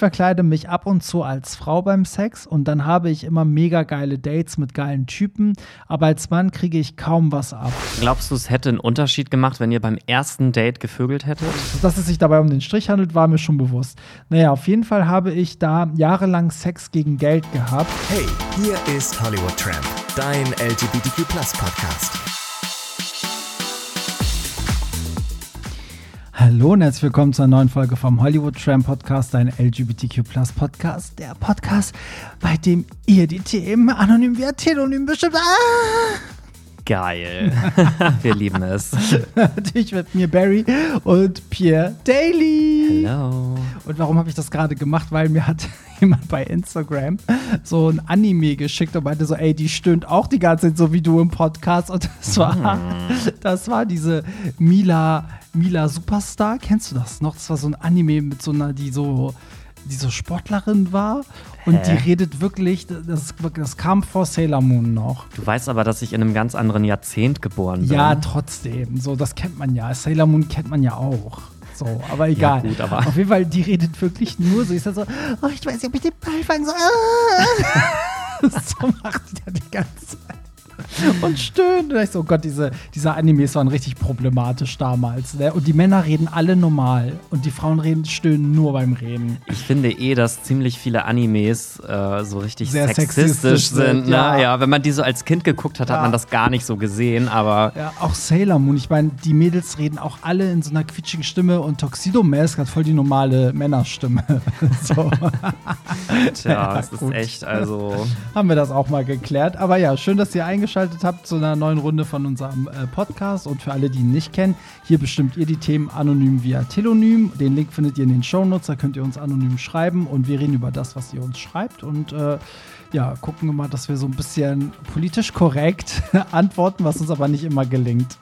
verkleide mich ab und zu als Frau beim Sex und dann habe ich immer mega geile Dates mit geilen Typen, aber als Mann kriege ich kaum was ab. Glaubst du, es hätte einen Unterschied gemacht, wenn ihr beim ersten Date gevögelt hättet? Dass es sich dabei um den Strich handelt, war mir schon bewusst. Naja, auf jeden Fall habe ich da jahrelang Sex gegen Geld gehabt. Hey, hier ist Hollywood Tramp, dein LGBTQ Podcast. Hallo und herzlich willkommen zur neuen Folge vom Hollywood Tram Podcast, dein LGBTQ Podcast, der Podcast, bei dem ihr die Themen anonym via Telonym bestimmt. Ah! Geil. Wir lieben es. Natürlich mit mir Barry und Pierre Daly. Hello. Und warum habe ich das gerade gemacht? Weil mir hat jemand bei Instagram so ein Anime geschickt und meinte so, ey, die stöhnt auch die ganze Zeit so wie du im Podcast. Und das war, mm. das war diese Mila, Mila Superstar. Kennst du das noch? Das war so ein Anime mit so einer, die so die so Sportlerin war und Hä? die redet wirklich, das, das kam vor Sailor Moon noch. Du weißt aber, dass ich in einem ganz anderen Jahrzehnt geboren bin. Ja, trotzdem. So, das kennt man ja. Sailor Moon kennt man ja auch. So, aber egal. Ja, gut, aber Auf jeden Fall, die redet wirklich nur so. Ich sag so, oh, ich weiß nicht, ob ich den Ball fangen soll. so macht die ja die ganze Zeit. und stöhnt. Und ich so, oh Gott, diese, diese Animes waren richtig problematisch damals. Ne? Und die Männer reden alle normal und die Frauen reden, stöhnen nur beim Reden. Ich finde eh, dass ziemlich viele Animes äh, so richtig Sehr sexistisch, sexistisch sind. Ne? Ja. ja, wenn man die so als Kind geguckt hat, ja. hat man das gar nicht so gesehen, aber. Ja, auch Sailor Moon. Ich meine, die Mädels reden auch alle in so einer quietschigen Stimme und Tuxedo Mask hat voll die normale Männerstimme. so. Tja, ja, das ist echt, also. Haben wir das auch mal geklärt. Aber ja, schön, dass ihr eingeschaltet eingeschaltet habt zu einer neuen Runde von unserem äh, Podcast. Und für alle, die ihn nicht kennen, hier bestimmt ihr die Themen anonym via Telonym. Den Link findet ihr in den Shownotes, da könnt ihr uns anonym schreiben und wir reden über das, was ihr uns schreibt. Und äh, ja, gucken wir mal, dass wir so ein bisschen politisch korrekt antworten, was uns aber nicht immer gelingt.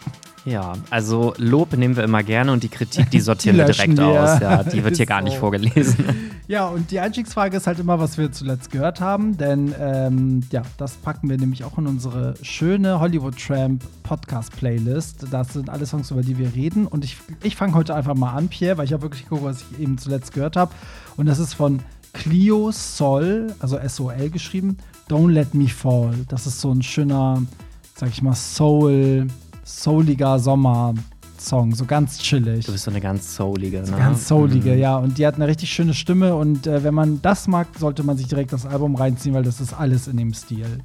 Ja, also Lob nehmen wir immer gerne und die Kritik, die sortieren die wir direkt wir. aus. Ja, die wird hier gar nicht vorgelesen. Ja, und die Einstiegsfrage ist halt immer, was wir zuletzt gehört haben, denn ähm, ja, das packen wir nämlich auch in unsere schöne Hollywood Tramp Podcast Playlist. Das sind alle Songs, über die wir reden. Und ich, ich fange heute einfach mal an, Pierre, weil ich habe wirklich geguckt, was ich eben zuletzt gehört habe. Und das ist von Clio Sol, also S-O-L geschrieben, Don't Let Me Fall. Das ist so ein schöner, sag ich mal, Soul souliger Sommer-Song, so ganz chillig. Du bist so eine ganz soulige, so ne? Ganz soulige, mhm. ja. Und die hat eine richtig schöne Stimme und äh, wenn man das mag, sollte man sich direkt das Album reinziehen, weil das ist alles in dem Stil.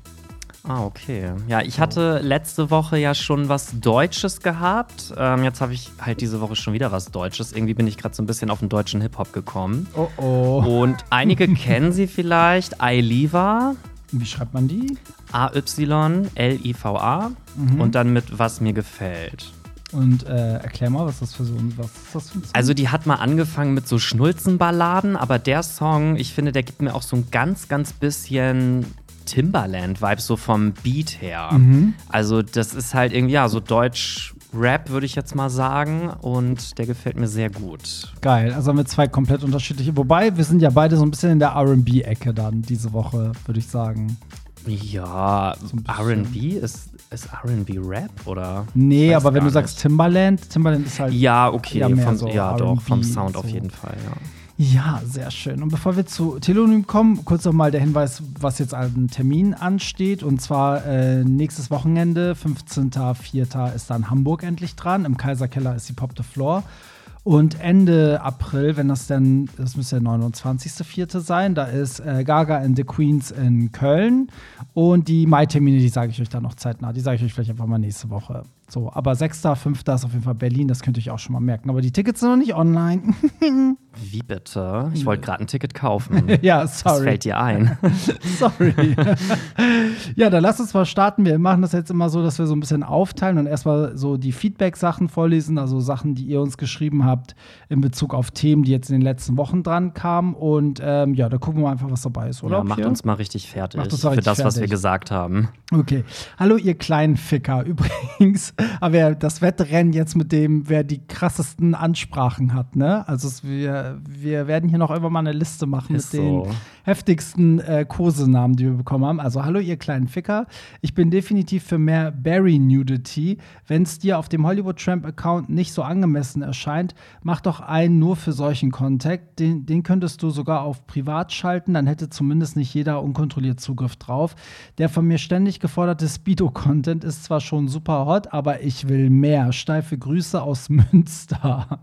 Ah, okay. Ja, ich hatte letzte Woche ja schon was Deutsches gehabt. Ähm, jetzt habe ich halt diese Woche schon wieder was Deutsches. Irgendwie bin ich gerade so ein bisschen auf den deutschen Hip-Hop gekommen. Oh oh. Und einige kennen sie vielleicht. Ailiva. Wie schreibt man die? A-Y-L-I-V-A mhm. und dann mit was mir gefällt. Und äh, erklär mal, was das für so was ist das für ein Song? Also die hat mal angefangen mit so Schnulzenballaden, aber der Song, ich finde, der gibt mir auch so ein ganz, ganz bisschen Timberland-Vibes, so vom Beat her. Mhm. Also das ist halt irgendwie, ja, so Deutsch. Rap würde ich jetzt mal sagen und der gefällt mir sehr gut. Geil, also haben wir zwei komplett unterschiedliche. Wobei, wir sind ja beide so ein bisschen in der RB-Ecke dann diese Woche, würde ich sagen. Ja, so RB ist, ist RB Rap oder? Nee, aber wenn du sagst Timbaland, Timbaland ist halt. Ja, okay, vom, so ja, doch, vom Sound so. auf jeden Fall, ja. Ja, sehr schön. Und bevor wir zu Telonym kommen, kurz nochmal der Hinweis, was jetzt an Termin ansteht. Und zwar äh, nächstes Wochenende, 15.04. ist dann Hamburg endlich dran. Im Kaiserkeller ist die Pop the Floor. Und Ende April, wenn das dann, das müsste der 29.04. sein, da ist äh, Gaga and the Queens in Köln. Und die Mai-Termine, die sage ich euch dann noch zeitnah. Die sage ich euch vielleicht einfach mal nächste Woche. So, aber 6., 5. ist auf jeden Fall Berlin, das könnt ihr euch auch schon mal merken. Aber die Tickets sind noch nicht online. Wie bitte? Ich wollte gerade ein Ticket kaufen. ja, sorry. Das fällt dir ein. sorry. Ja, dann lass uns mal starten. Wir machen das jetzt immer so, dass wir so ein bisschen aufteilen und erstmal so die Feedback-Sachen vorlesen, also Sachen, die ihr uns geschrieben habt in Bezug auf Themen, die jetzt in den letzten Wochen dran kamen. Und ähm, ja, da gucken wir einfach, was dabei ist, oder? Ja, macht uns mal richtig fertig mal richtig für das, fertig. was wir gesagt haben. Okay. Hallo, ihr kleinen Ficker. Übrigens, aber das Wettrennen jetzt mit dem, wer die krassesten Ansprachen hat, ne? Also es, wir, wir werden hier noch irgendwann mal eine Liste machen Ist mit so. den heftigsten äh, Kosenamen, die wir bekommen haben. Also hallo ihr kleinen Ficker. Ich bin definitiv für mehr Barry-Nudity. Wenn es dir auf dem Hollywood Tramp-Account nicht so angemessen erscheint, mach doch einen nur für solchen Contact. Den, den könntest du sogar auf privat schalten, dann hätte zumindest nicht jeder unkontrolliert Zugriff drauf. Der von mir ständig geforderte Speedo-Content ist zwar schon super hot, aber ich will mehr. Steife Grüße aus Münster.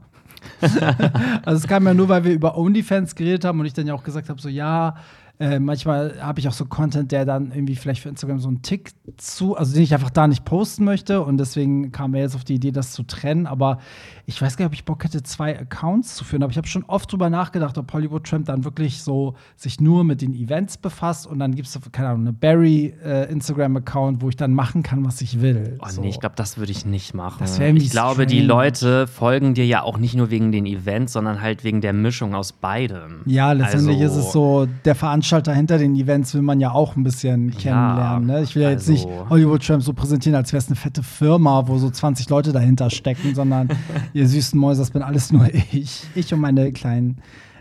also es kam ja nur, weil wir über OnlyFans geredet haben und ich dann ja auch gesagt habe, so ja, äh, manchmal habe ich auch so Content, der dann irgendwie vielleicht für Instagram so einen Tick zu, also den ich einfach da nicht posten möchte. Und deswegen kam er jetzt auf die Idee, das zu trennen. Aber ich weiß gar nicht, ob ich Bock hätte, zwei Accounts zu führen. Aber ich habe schon oft drüber nachgedacht, ob Hollywood Tramp dann wirklich so sich nur mit den Events befasst. Und dann gibt es, keine Ahnung, eine Barry äh, Instagram-Account, wo ich dann machen kann, was ich will. Oh so. nee, ich glaube, das würde ich nicht machen. Das ich glaube, die. Leute folgen dir ja auch nicht nur wegen den Events, sondern halt wegen der Mischung aus beidem. Ja, letztendlich Also- ist es so, der Veranstalter hinter den Events will man ja auch ein bisschen kennenlernen. Ne? Ich will ja jetzt nicht also- Hollywood Tramp so präsentieren, als wäre es eine fette Firma, wo so 20 Leute dahinter stecken, sondern ihr süßen Mäuse, das bin alles nur ich. Ich und meine kleinen,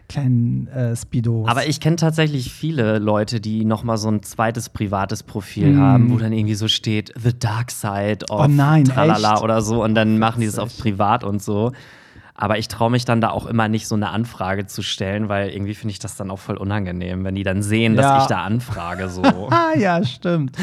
kleinen äh, Speedos. Aber ich kenne tatsächlich viele Leute, die noch mal so ein zweites privates Profil haben, wo dann irgendwie so steht The Dark Side of Mm. Oh nein, Tralala echt? oder so und dann machen die das auf privat und so. Aber ich traue mich dann da auch immer nicht so eine Anfrage zu stellen, weil irgendwie finde ich das dann auch voll unangenehm, wenn die dann sehen, dass Ja. ich da anfrage so. Ah, ja, stimmt.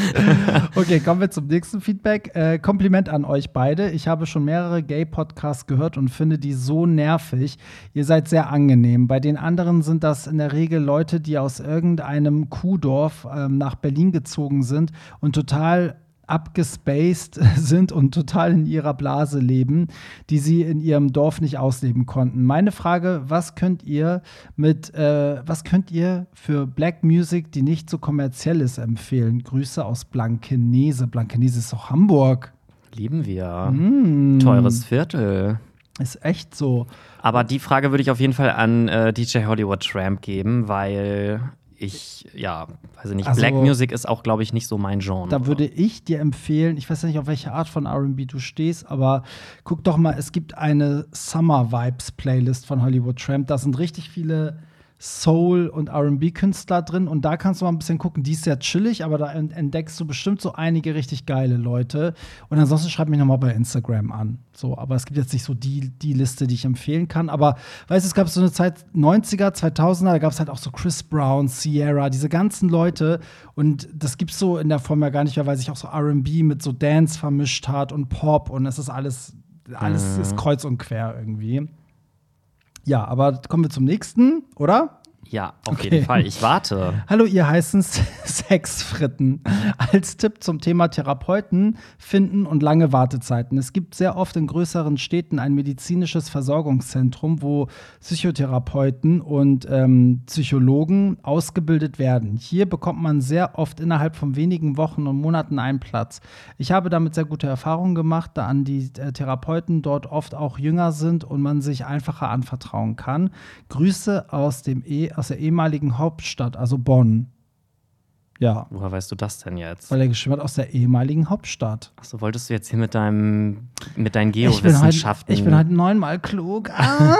Okay, kommen wir zum nächsten Feedback. Äh, Kompliment an euch beide. Ich habe schon mehrere Gay-Podcasts gehört und finde die so nervig. Ihr seid sehr angenehm. Bei den anderen sind das in der Regel Leute, die aus irgendeinem Kuhdorf ähm, nach Berlin gezogen sind und total abgespaced sind und total in ihrer Blase leben, die sie in ihrem Dorf nicht ausleben konnten. Meine Frage, was könnt ihr mit, äh, was könnt ihr für Black Music, die nicht so kommerziell ist, empfehlen? Grüße aus Blankenese. Blankenese ist doch Hamburg. Lieben wir. Mm. Teures Viertel. Ist echt so. Aber die Frage würde ich auf jeden Fall an äh, DJ Hollywood Tramp geben, weil ich, ja, weiß ich nicht, Also- Black Music ist auch, glaube ich, nicht so mein Genre. Da würde ich dir empfehlen, ich weiß ja nicht, auf welche Art von RB du stehst, aber guck doch mal, es gibt eine Summer Vibes Playlist von Hollywood Tramp. Da sind richtig viele Soul- und RB-Künstler drin und da kannst du mal ein bisschen gucken. Die ist sehr chillig, aber da ent- entdeckst du bestimmt so einige richtig geile Leute. Und ansonsten schreib mich nochmal bei Instagram an. So, aber es gibt jetzt nicht so die, die Liste, die ich empfehlen kann. Aber weißt du, es gab so eine Zeit, 90er, 2000er, da gab es halt auch so Chris Brown, Sierra, diese ganzen Leute. Und das gibt's so in der Form ja gar nicht mehr, weil sich auch so RB mit so Dance vermischt hat und Pop und es ist alles, alles ist kreuz und quer irgendwie. Ja, aber kommen wir zum nächsten, oder? Ja, auf Okay. jeden Fall. Ich warte. Hallo, ihr heißen Sexfritten. Als Tipp zum Thema Therapeuten finden und lange Wartezeiten. Es gibt sehr oft in größeren Städten ein medizinisches Versorgungszentrum, wo Psychotherapeuten und ähm, Psychologen ausgebildet werden. Hier bekommt man sehr oft innerhalb von wenigen Wochen und Monaten einen Platz. Ich habe damit sehr gute Erfahrungen gemacht, da an die äh, Therapeuten dort oft auch jünger sind und man sich einfacher anvertrauen kann. Grüße aus, dem e aus der ehemaligen Hauptstadt, also Bonn. Ja, Woher weißt du das denn jetzt? weil er geschrieben hat aus der ehemaligen Hauptstadt. Achso, wolltest du jetzt hier mit deinem, mit deinen Ich bin, halt, Geowissenschaften. ich bin halt neunmal klug. Ah.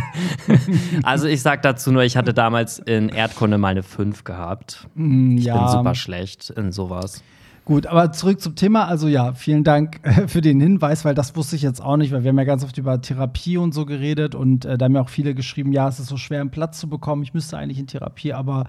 also ich sag dazu nur, ich hatte damals in Erdkunde mal eine 5 gehabt. Mm, Ich ja, bin super schlecht in sowas. Gut, aber zurück zum Thema. Also ja, vielen Dank äh, für den Hinweis, weil das wusste ich jetzt auch nicht, weil wir haben ja ganz oft über Therapie und so geredet und äh, da haben ja auch viele geschrieben, ja, es ist so schwer, einen Platz zu bekommen. Ich müsste eigentlich in Therapie, aber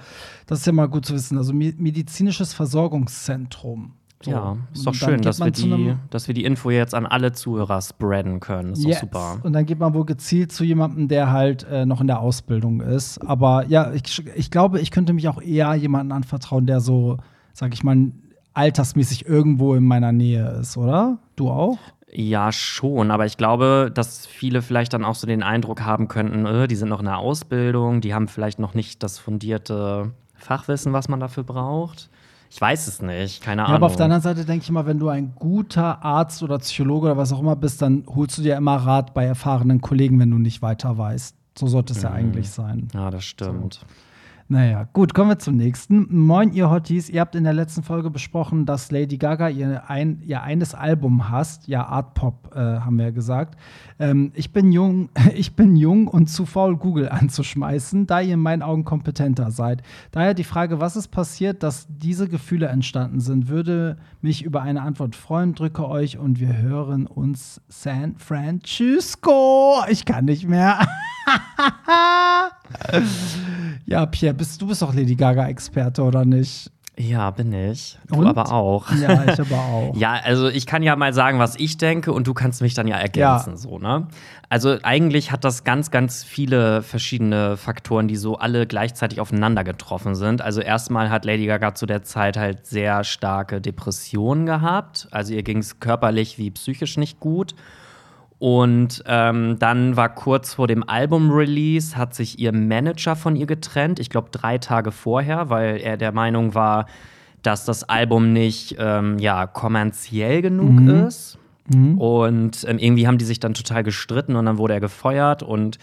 das ist ja mal gut zu wissen. Also me- medizinisches Versorgungszentrum. So. Ja, ist doch schön, dass wir, die, dass wir die Info jetzt an alle Zuhörer spreaden können. Ist Yes. doch super. Und dann geht man wohl gezielt zu jemandem, der halt äh, noch in der Ausbildung ist. Aber ja, ich, ich glaube, ich könnte mich auch eher jemanden anvertrauen, der so, sag ich mal, altersmäßig irgendwo in meiner Nähe ist, oder? Du auch? Ja, schon, aber ich glaube, dass viele vielleicht dann auch so den Eindruck haben könnten, äh, die sind noch in der Ausbildung, die haben vielleicht noch nicht das fundierte Fachwissen, was man dafür braucht. Ich weiß es nicht, keine Ja, Ahnung. aber auf der anderen Seite denke ich immer, wenn du ein guter Arzt oder Psychologe oder was auch immer bist, dann holst du dir immer Rat bei erfahrenen Kollegen, wenn du nicht weiter weißt. So sollte es ja eigentlich sein. ja, das stimmt. Naja, gut, kommen wir zum nächsten. Moin, ihr Hotties. Ihr habt in der letzten Folge besprochen, dass Lady Gaga ihr, ein, ihr eines Album hasst. Ja, Art Pop, äh, haben wir ja gesagt. Ähm, ich, bin jung, ich bin jung und zu faul, Google anzuschmeißen, da ihr in meinen Augen kompetenter seid. Daher die Frage, was ist passiert, dass diese Gefühle entstanden sind, würde mich über eine Antwort freuen. Drücke euch und wir hören uns San Francisco. Ich kann nicht mehr. ja, Pierre, bist, du bist doch Lady Gaga-Experte, oder nicht? Ja, bin ich. Du Und? aber auch. Ja, ich aber auch. Ja, also ich kann ja mal sagen, was ich denke und du kannst mich dann ja ergänzen, Ja. so, ne? Also eigentlich hat das ganz, ganz viele verschiedene Faktoren, die so alle gleichzeitig aufeinander getroffen sind. Also erstmal hat Lady Gaga zu der Zeit halt sehr starke Depressionen gehabt. Also ihr ging es körperlich wie psychisch nicht gut. Und ähm, dann war kurz vor dem Album-Release, hat sich ihr Manager von ihr getrennt. Ich glaube, drei Tage vorher, weil er der Meinung war, dass das Album nicht ähm, ja, kommerziell genug ist. Und ähm, irgendwie haben die sich dann total gestritten und dann wurde er gefeuert. Und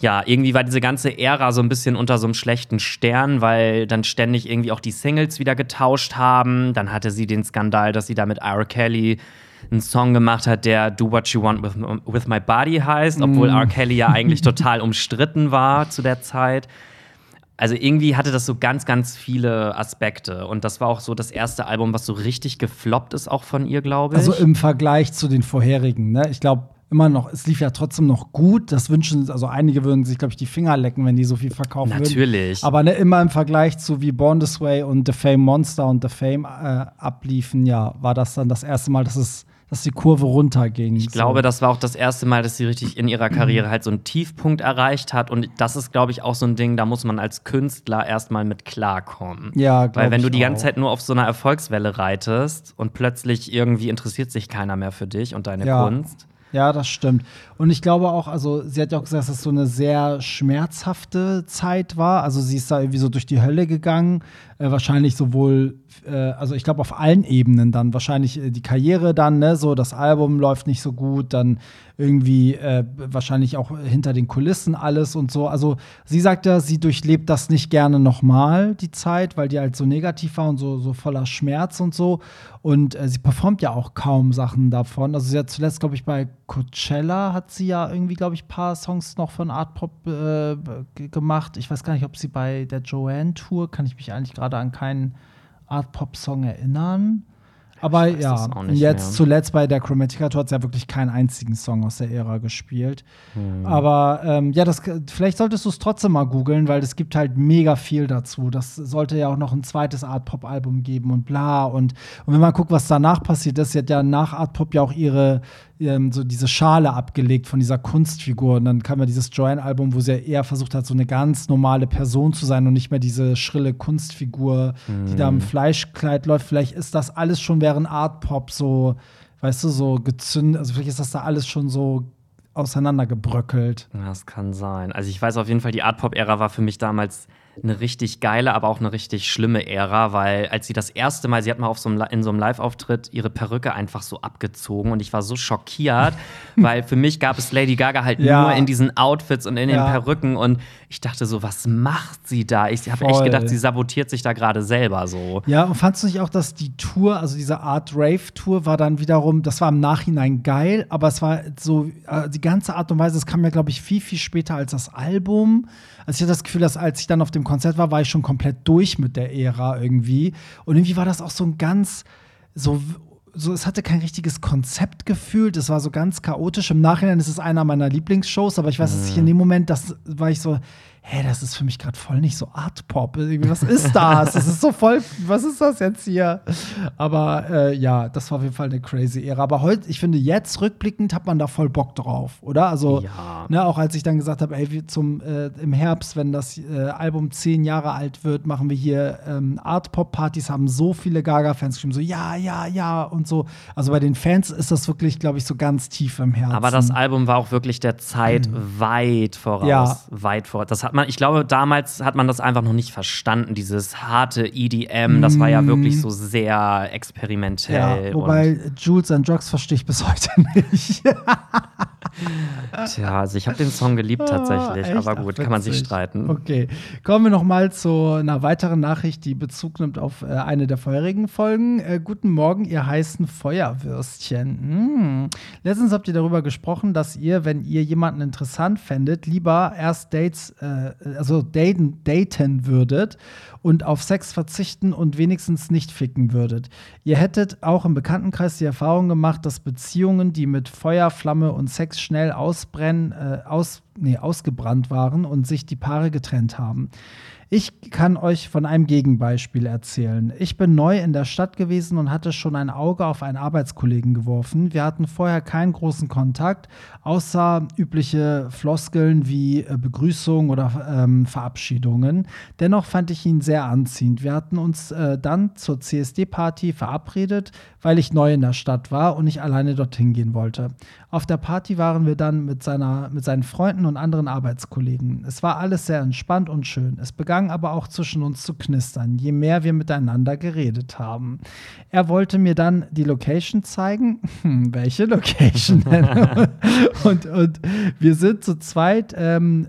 ja, irgendwie war diese ganze Ära so ein bisschen unter so einem schlechten Stern, weil dann ständig irgendwie auch die Singles wieder getauscht haben. Dann hatte sie den Skandal, dass sie da mit R. Kelly einen Song gemacht hat, der Do What You Want with, with My Body heißt, obwohl R. Kelly ja eigentlich total umstritten war zu der Zeit. Also irgendwie hatte das so ganz, ganz viele Aspekte. Und das war auch so das erste Album, was so richtig gefloppt ist, auch von ihr, glaube ich. Also im Vergleich zu den vorherigen, ne? Ich glaube immer noch, es lief ja trotzdem noch gut. Das wünschen, also einige würden sich, glaube ich, die Finger lecken, wenn die so viel verkaufen würden. Natürlich. Aber ne, immer im Vergleich zu wie Born This Way und The Fame Monster und The Fame äh, abliefen, ja, war das dann das erste Mal, dass es, dass die Kurve runterging. Ich glaube, das war auch das erste Mal, dass sie richtig in ihrer Karriere halt so einen Tiefpunkt erreicht hat. Und das ist, glaube ich, auch so ein Ding, da muss man als Künstler erstmal mit klarkommen. Ja, Weil wenn du die ganze auch. Zeit nur auf so einer Erfolgswelle reitest und plötzlich irgendwie interessiert sich keiner mehr für dich und deine Ja. Kunst. Ja, das stimmt. Und ich glaube auch, also sie hat ja auch gesagt, dass es so eine sehr schmerzhafte Zeit war. Also sie ist da irgendwie so durch die Hölle gegangen. Äh, wahrscheinlich sowohl, äh, also ich glaube auf allen Ebenen dann. Wahrscheinlich äh, die Karriere dann, ne, so das Album läuft nicht so gut, dann irgendwie äh, wahrscheinlich auch hinter den Kulissen alles und so. Also sie sagt ja, sie durchlebt das nicht gerne nochmal, die Zeit, weil die halt so negativ war und so, so voller Schmerz und so. Und äh, sie performt ja auch kaum Sachen davon. Also sie hat zuletzt, glaube ich, bei Coachella hat sie ja irgendwie, glaube ich, ein paar Songs noch von Art Pop äh, gemacht. Ich weiß gar nicht, ob sie bei der Joanne Tour, kann ich mich eigentlich gerade an keinen Art Pop Song erinnern. Aber ja, jetzt mehr. zuletzt bei der Chromatica Tour hat sie ja wirklich keinen einzigen Song aus der Ära gespielt. Hm. Aber ähm, ja, das, vielleicht solltest du es trotzdem mal googeln, weil es gibt halt mega viel dazu. Das sollte ja auch noch ein zweites Art Pop Album geben und bla und und wenn man guckt, was danach passiert ist, sie hat ja nach Art Pop ja auch ihre ähm, so diese Schale abgelegt von dieser Kunstfigur und dann kam ja dieses Joanne Album, wo sie ja eher versucht hat, so eine ganz normale Person zu sein und nicht mehr diese schrille Kunstfigur, die da im Fleischkleid läuft. Vielleicht ist das alles schon während Art Pop so, weißt du, so gezündet. Also vielleicht ist das da alles schon so auseinandergebröckelt. Das kann sein. Also ich weiß auf jeden Fall, die Art-Pop-Ära war für mich damals eine richtig geile, aber auch eine richtig schlimme Ära, weil als sie das erste Mal, sie hat mal auf so einem, in so einem Live-Auftritt ihre Perücke einfach so abgezogen und ich war so schockiert, weil für mich gab es Lady Gaga halt Ja. nur in diesen Outfits und in den Ja. Perücken und ich dachte so, was macht sie da? Ich habe echt gedacht, sie sabotiert sich da gerade selber so. Ja, und fandst du nicht auch, dass die Tour, also diese Art Rave Tour, war dann wiederum, das war im Nachhinein geil, aber es war so, äh, die ganze Art und Weise, es kam ja, glaube ich, viel, viel später als das Album. Also ich hatte das Gefühl, dass als ich dann auf dem Konzert war, war ich schon komplett durch mit der Ära irgendwie. Und irgendwie war das auch so ein ganz, so so, es hatte kein richtiges Konzept gefühlt. Es war so ganz chaotisch. Im Nachhinein ist es einer meiner Lieblingsshows, aber ich weiß, dass ich in dem Moment, das war ich so, hä, das ist für mich gerade voll nicht so Art Pop. Was ist das? Das ist so voll, was ist das jetzt hier? Aber äh, ja, das war auf jeden Fall eine crazy Ära. Aber heute, ich finde, jetzt rückblickend hat man da voll Bock drauf, oder? Also, Ja. ne, auch als ich dann gesagt habe, ey, zum äh, im Herbst, wenn das äh, Album zehn Jahre alt wird, machen wir hier ähm, Art Pop Partys, haben so viele Gaga-Fans geschrieben, so ja, ja, ja und so. Also bei den Fans ist das wirklich, glaube ich, so ganz tief im Herzen. Aber das Album war auch wirklich der Zeit weit voraus. Mhm. Ja. Weit voraus. Das hat man, ich glaube, damals hat man das einfach noch nicht verstanden, dieses harte EDM. Das war ja wirklich so sehr experimentell. Mhm. ja, wobei Jules and Drugs verstehe ich bis heute nicht. Tja, also ich habe den Song geliebt tatsächlich, Ah, echt? aber gut, Ach, kann man sich streiten. Okay, kommen wir noch mal zu einer weiteren Nachricht, die Bezug nimmt auf äh, eine der vorherigen Folgen. Äh, guten Morgen, ihr heißen Feuerwürstchen. Mm. Letztens habt ihr darüber gesprochen, dass ihr, wenn ihr jemanden interessant fändet, lieber erst Dates, äh, also daten, daten würdet und auf Sex verzichten und wenigstens nicht ficken würdet. Ihr hättet auch im Bekanntenkreis die Erfahrung gemacht, dass Beziehungen, die mit Feuer, Flamme und Sex schnell ausbrennen, äh, aus, nee, ausgebrannt waren und sich die Paare getrennt haben. Ich kann euch von einem Gegenbeispiel erzählen. Ich bin neu in der Stadt gewesen und hatte schon ein Auge auf einen Arbeitskollegen geworfen. Wir hatten vorher keinen großen Kontakt, außer übliche Floskeln wie äh, Begrüßung oder ähm, Verabschiedungen. Dennoch fand ich ihn sehr anziehend. Wir hatten uns äh, dann zur CSD-Party verabredet, weil ich neu in der Stadt war und nicht alleine dorthin gehen wollte. Auf der Party waren wir dann mit, seiner, mit seinen Freunden und anderen Arbeitskollegen. Es war alles sehr entspannt und schön. Es begann aber auch zwischen uns zu knistern, je mehr wir miteinander geredet haben. Er wollte mir dann die Location zeigen. Hm, welche Location denn? und, und wir sind zu zweit, ähm,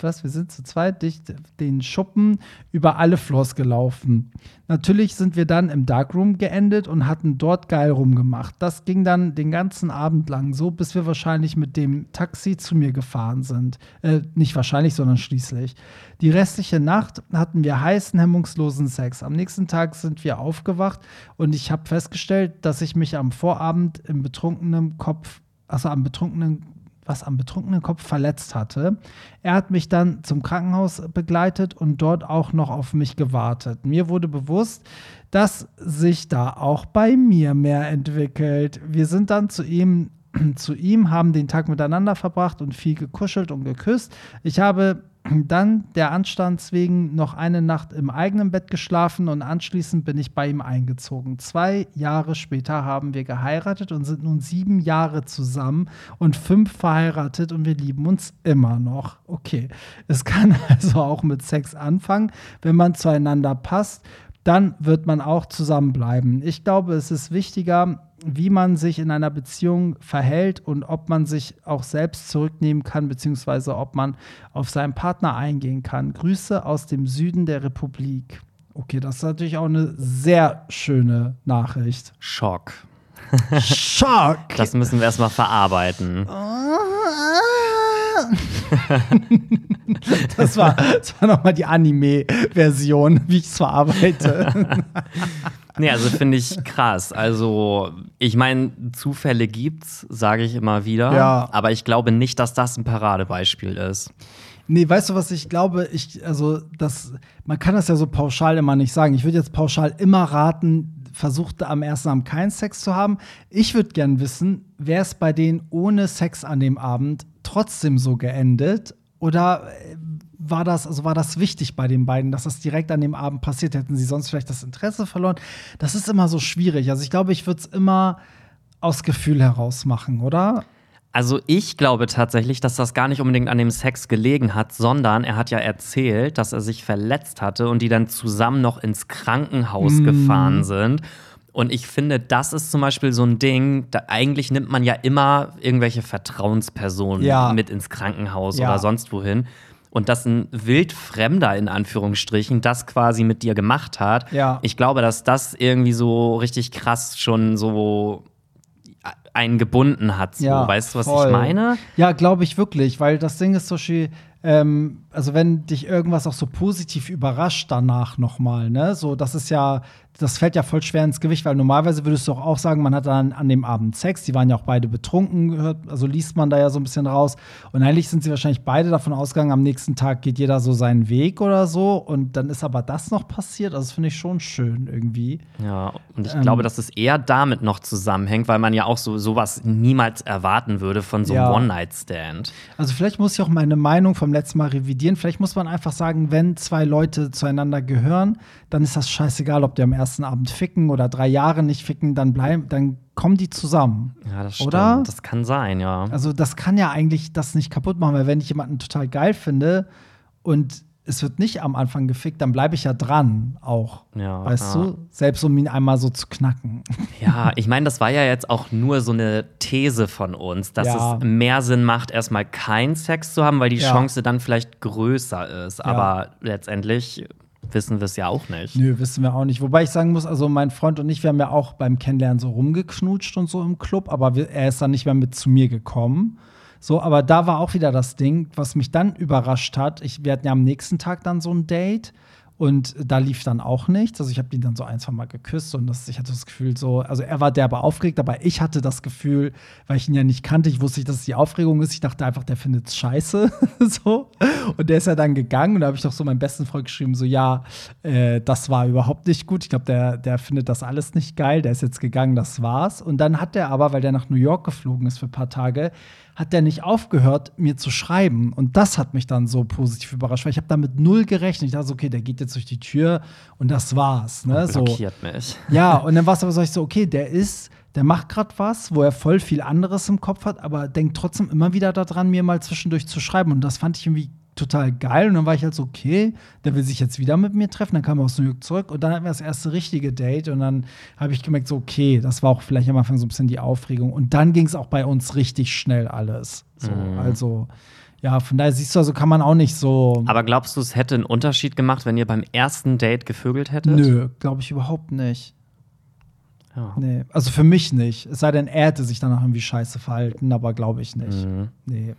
was, wir sind zu zweit durch den Schuppen über alle Floors gelaufen. Natürlich sind wir dann im Darkroom geendet und hatten dort geil rumgemacht. Das ging dann den ganzen Abend lang so, bis wir wahrscheinlich mit dem Taxi zu mir gefahren sind. Äh, nicht wahrscheinlich, sondern schließlich. Die restliche Nacht hatten wir heißen, hemmungslosen Sex. Am nächsten Tag sind wir aufgewacht und ich habe festgestellt, dass ich mich am Vorabend im betrunkenen Kopf, also am betrunkenen was am betrunkenen Kopf verletzt hatte. Er hat mich dann zum Krankenhaus begleitet und dort auch noch auf mich gewartet. Mir wurde bewusst, dass sich da auch bei mir mehr entwickelt. Wir sind dann zu ihm zu ihm, haben den Tag miteinander verbracht und viel gekuschelt und geküsst. Ich habe dann der Anstands wegen noch eine Nacht im eigenen Bett geschlafen und anschließend bin ich bei ihm eingezogen. Zwei Jahre später haben wir geheiratet und sind nun sieben Jahre zusammen und fünf verheiratet und wir lieben uns immer noch. Okay, es kann also auch mit Sex anfangen, wenn man zueinander passt. Dann wird man auch zusammenbleiben. Ich glaube, es ist wichtiger, wie man sich in einer Beziehung verhält und ob man sich auch selbst zurücknehmen kann, beziehungsweise ob man auf seinen Partner eingehen kann. Grüße aus dem Süden der Republik. Okay, das ist natürlich auch eine sehr schöne Nachricht. Schock. Schock! Das müssen wir erstmal verarbeiten. Das war, das war nochmal die Anime-Version, wie ich es verarbeite. Nee, also finde ich krass. Also, ich meine, Zufälle gibt's, sage ich immer wieder. Ja. Aber ich glaube nicht, dass das ein Paradebeispiel ist. Nee, weißt du, was ich glaube? Ich, also, das, man kann das ja so pauschal immer nicht sagen. Ich würde jetzt pauschal immer raten, versucht am ersten Abend keinen Sex zu haben. Ich würde gern wissen, wäre es bei denen ohne Sex an dem Abend trotzdem so geendet? Oder äh, war das, also war das wichtig bei den beiden, dass das direkt an dem Abend passiert? Hätten sie sonst vielleicht das Interesse verloren? Das ist immer so schwierig. Also ich glaube, ich würde es immer aus Gefühl heraus machen, oder? Also ich glaube tatsächlich, dass das gar nicht unbedingt an dem Sex gelegen hat, sondern er hat ja erzählt, dass er sich verletzt hatte und die dann zusammen noch ins Krankenhaus gefahren sind. Und ich finde, das ist zum Beispiel so ein Ding, da eigentlich nimmt man ja immer irgendwelche Vertrauenspersonen Ja. mit ins Krankenhaus Ja. oder sonst wohin. Und dass ein wildfremder in Anführungsstrichen das quasi mit dir gemacht hat. Ja. Ich glaube, dass das irgendwie so richtig krass schon so einen gebunden hat. So. weißt du, was voll. ich meine? Ja, glaube ich wirklich, weil das Ding ist so schön, ähm, also wenn dich irgendwas auch so positiv überrascht danach nochmal, ne, so, das ist ja, das fällt ja voll schwer ins Gewicht, weil normalerweise würdest du auch, auch sagen, man hat dann an dem Abend Sex, die waren ja auch beide betrunken, gehört, also liest man da ja so ein bisschen raus. Und eigentlich sind sie wahrscheinlich beide davon ausgegangen, am nächsten Tag geht jeder so seinen Weg oder so. Und dann ist aber das noch passiert. Also, das finde ich schon schön irgendwie. Ja, und ich Ähm. glaube, dass es eher damit noch zusammenhängt, weil man ja auch so sowas niemals erwarten würde von so einem Ja. One-Night-Stand. Also vielleicht muss ich auch meine Meinung vom letzten Mal revidieren. Vielleicht muss man einfach sagen, wenn zwei Leute zueinander gehören, dann ist das scheißegal, ob die am ersten Abend ficken oder drei Jahre nicht ficken, dann bleiben, dann kommen die zusammen. Ja, das stimmt. Oder? Das kann sein, ja. Also das kann ja eigentlich das nicht kaputt machen, weil wenn ich jemanden total geil finde und es wird nicht am Anfang gefickt, dann bleibe ich ja dran auch. Ja, weißt ja. du? Selbst um ihn einmal so zu knacken. Ja, ich meine, das war ja jetzt auch nur so eine These von uns, dass Ja. es mehr Sinn macht, erstmal keinen Sex zu haben, weil die. Chance dann vielleicht größer ist. Aber letztendlich wissen wir es ja auch nicht. Nö, wissen wir auch nicht. Wobei ich sagen muss, also mein Freund und ich, wir haben ja auch beim Kennenlernen so rumgeknutscht und so im Club, aber wir, er ist dann nicht mehr mit zu mir gekommen. So, aber da war auch wieder das Ding, was mich dann überrascht hat. Ich, wir hatten ja am nächsten Tag dann so ein Date und da lief dann auch nichts. Also ich habe ihn dann so ein, zwei Mal geküsst und das, ich hatte das Gefühl so, also er war derbe aufgeregt, aber ich hatte das Gefühl, weil ich ihn ja nicht kannte, ich wusste nicht, dass es die Aufregung ist. Ich dachte einfach, der findet es scheiße. so. Und der ist ja dann gegangen und da habe ich doch so meinem besten Freund geschrieben, so ja, äh, das war überhaupt nicht gut. Ich glaube, der, der findet das alles nicht geil. Der ist jetzt gegangen, das war's. Und dann hat der aber, weil der nach New York geflogen ist für ein paar Tage, hat der nicht aufgehört, mir zu schreiben. Und das hat mich dann so positiv überrascht, weil ich habe damit null gerechnet. Ich dachte so, okay, der geht jetzt durch die Tür und das war's. Ne? So. Blockiert mich. Ja, und dann war es aber so, ich so, okay, der ist, der macht gerade was, wo er voll viel anderes im Kopf hat, aber denkt trotzdem immer wieder daran, mir mal zwischendurch zu schreiben. Und das fand ich irgendwie total geil. Und dann war ich halt so, okay, der will sich jetzt wieder mit mir treffen. Dann kam er aus New York zurück und dann hatten wir das erste richtige Date. Und dann habe ich gemerkt, so, okay, das war auch vielleicht am Anfang so ein bisschen die Aufregung. Und dann ging es auch bei uns richtig schnell alles. So, Also, ja, von daher siehst du, also kann man auch nicht so. Aber glaubst du, es hätte einen Unterschied gemacht, wenn ihr beim ersten Date gevögelt hättet? Nö, glaube ich überhaupt nicht. Ja. Nee, also für mich nicht. Es sei denn, er hätte sich danach irgendwie scheiße verhalten, aber glaube ich nicht. Mhm. Nee,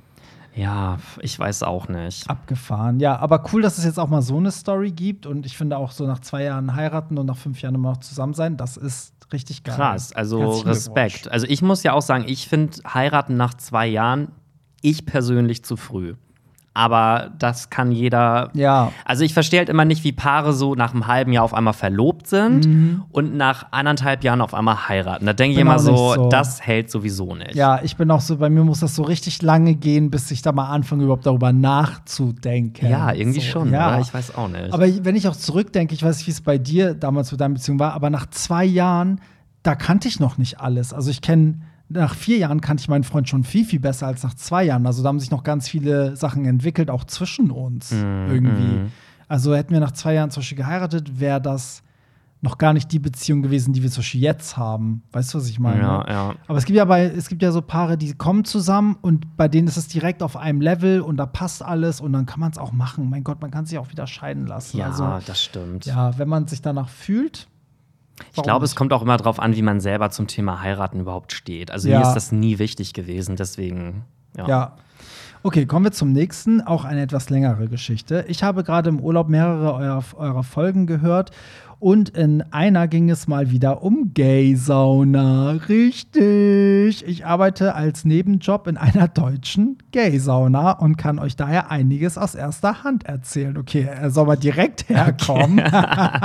ja, ich weiß auch nicht. abgefahren. Ja, aber cool, dass es jetzt auch mal so eine Story gibt und ich finde auch so nach zwei Jahren heiraten und nach fünf Jahren immer noch zusammen sein, das ist richtig geil. Krass, also Herzlichen Respekt. Also ich muss ja auch sagen, ich finde heiraten nach zwei Jahren, ich persönlich zu früh. Aber das kann jeder. Ja. Also ich verstehe halt immer nicht, wie Paare so nach einem halben Jahr auf einmal verlobt sind Mhm. und nach anderthalb Jahren auf einmal heiraten. Da denke ich immer so, so. das hält sowieso nicht. Ja, ich bin auch so, bei mir muss das so richtig lange gehen, bis ich da mal anfange, überhaupt darüber nachzudenken. Ja, irgendwie so, schon, Ja, oder? Ich weiß auch nicht. Aber wenn ich auch zurückdenke, ich weiß nicht, wie es bei dir damals mit deiner Beziehung war, aber nach zwei Jahren, da kannte ich noch nicht alles. Also ich kenne, nach vier Jahren kannte ich meinen Freund schon viel, viel besser als nach zwei Jahren. Also da haben sich noch ganz viele Sachen entwickelt, auch zwischen uns Mhm, irgendwie. Also hätten wir nach zwei Jahren zum Beispiel geheiratet, wäre das noch gar nicht die Beziehung gewesen, die wir zum Beispiel jetzt haben. Weißt du, was ich meine? Ja, ja. Aber es gibt ja bei, es gibt ja so Paare, die kommen zusammen und bei denen ist es direkt auf einem Level und da passt alles und dann kann man es auch machen. Mein Gott, man kann sich auch wieder scheiden lassen. ja, also, das stimmt. ja, wenn man sich danach fühlt. Ich glaube, es kommt auch immer darauf an, wie man selber zum Thema heiraten überhaupt steht. Also Ja. mir ist das nie wichtig gewesen, deswegen. Ja. Ja. Okay, kommen wir zum nächsten, auch eine etwas längere Geschichte. Ich habe gerade im Urlaub mehrere eurer, eurer Folgen gehört und in einer ging es mal wieder um Gay-Sauna. Richtig. Ich arbeite als Nebenjob in einer deutschen Gay-Sauna und kann euch daher einiges aus erster Hand erzählen. Okay, er soll mal direkt herkommen.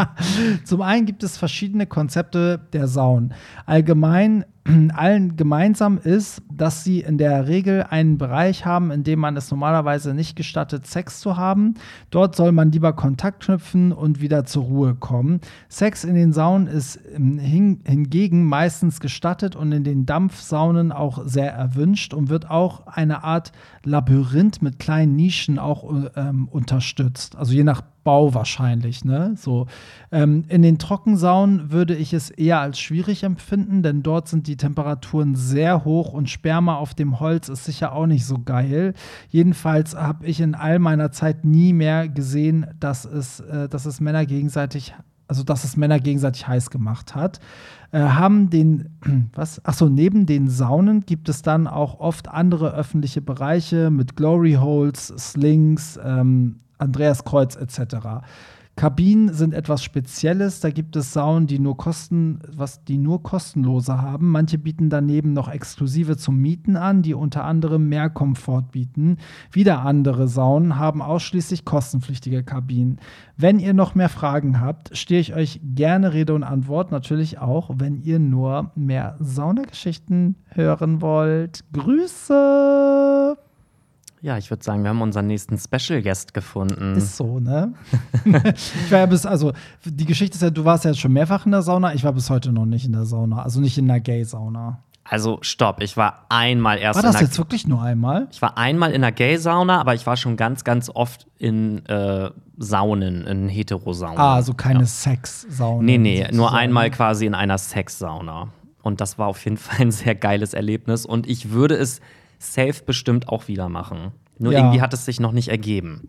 Zum einen gibt es verschiedene Konzepte der Saunen. Allgemein allen gemeinsam ist, dass sie in der Regel einen Bereich haben, in dem man es normalerweise nicht gestattet, Sex zu haben. Dort soll man lieber Kontakt knüpfen und wieder zur Ruhe kommen. Sex in den Saunen ist ähm, hin, hingegen meistens gestattet und in den Dampfsaunen auch sehr erwünscht und wird auch eine Art Labyrinth mit kleinen Nischen auch ähm, unterstützt. Also je nach Bau wahrscheinlich, ne? So. Ähm, in den Trockensaunen würde ich es eher als schwierig empfinden, denn dort sind die Temperaturen sehr hoch und Sperma auf dem Holz ist sicher auch nicht so geil. Jedenfalls habe ich in all meiner Zeit nie mehr gesehen, dass es, äh, dass es Männer gegenseitig also dass es Männer gegenseitig heiß gemacht hat, äh, haben den, was, achso, neben den Saunen gibt es dann auch oft andere öffentliche Bereiche mit Glory Holes, Slings, ähm, Andreaskreuz etc. Kabinen sind etwas Spezielles. Da gibt es Saunen, die nur kosten, was die nur kostenlose haben. Manche bieten daneben noch exklusive zum Mieten an, die unter anderem mehr Komfort bieten. Wieder andere Saunen haben ausschließlich kostenpflichtige Kabinen. Wenn ihr noch mehr Fragen habt, stehe ich euch gerne Rede und Antwort. Natürlich auch, wenn ihr nur mehr Saunageschichten hören wollt. Grüße! Ja, ich würde sagen, wir haben unseren nächsten Special Guest gefunden. Ist so, ne? ich war ja bis, also die Geschichte ist ja, du warst ja jetzt schon mehrfach in der Sauna. Ich war bis heute noch nicht in der Sauna, also nicht in einer Gay-Sauna. Also stopp, ich war einmal erst War das in der, jetzt wirklich nur einmal? Ich war einmal in der Gay-Sauna, aber ich war schon ganz, ganz oft in äh, Saunen, in Heterosaunen. Ah, also keine Ja. Sexsauna. Nee, nee, nur einmal quasi in einer Sexsauna. Und das war auf jeden Fall ein sehr geiles Erlebnis. Und ich würde es safe bestimmt auch wieder machen. Nur Ja. irgendwie hat es sich noch nicht ergeben.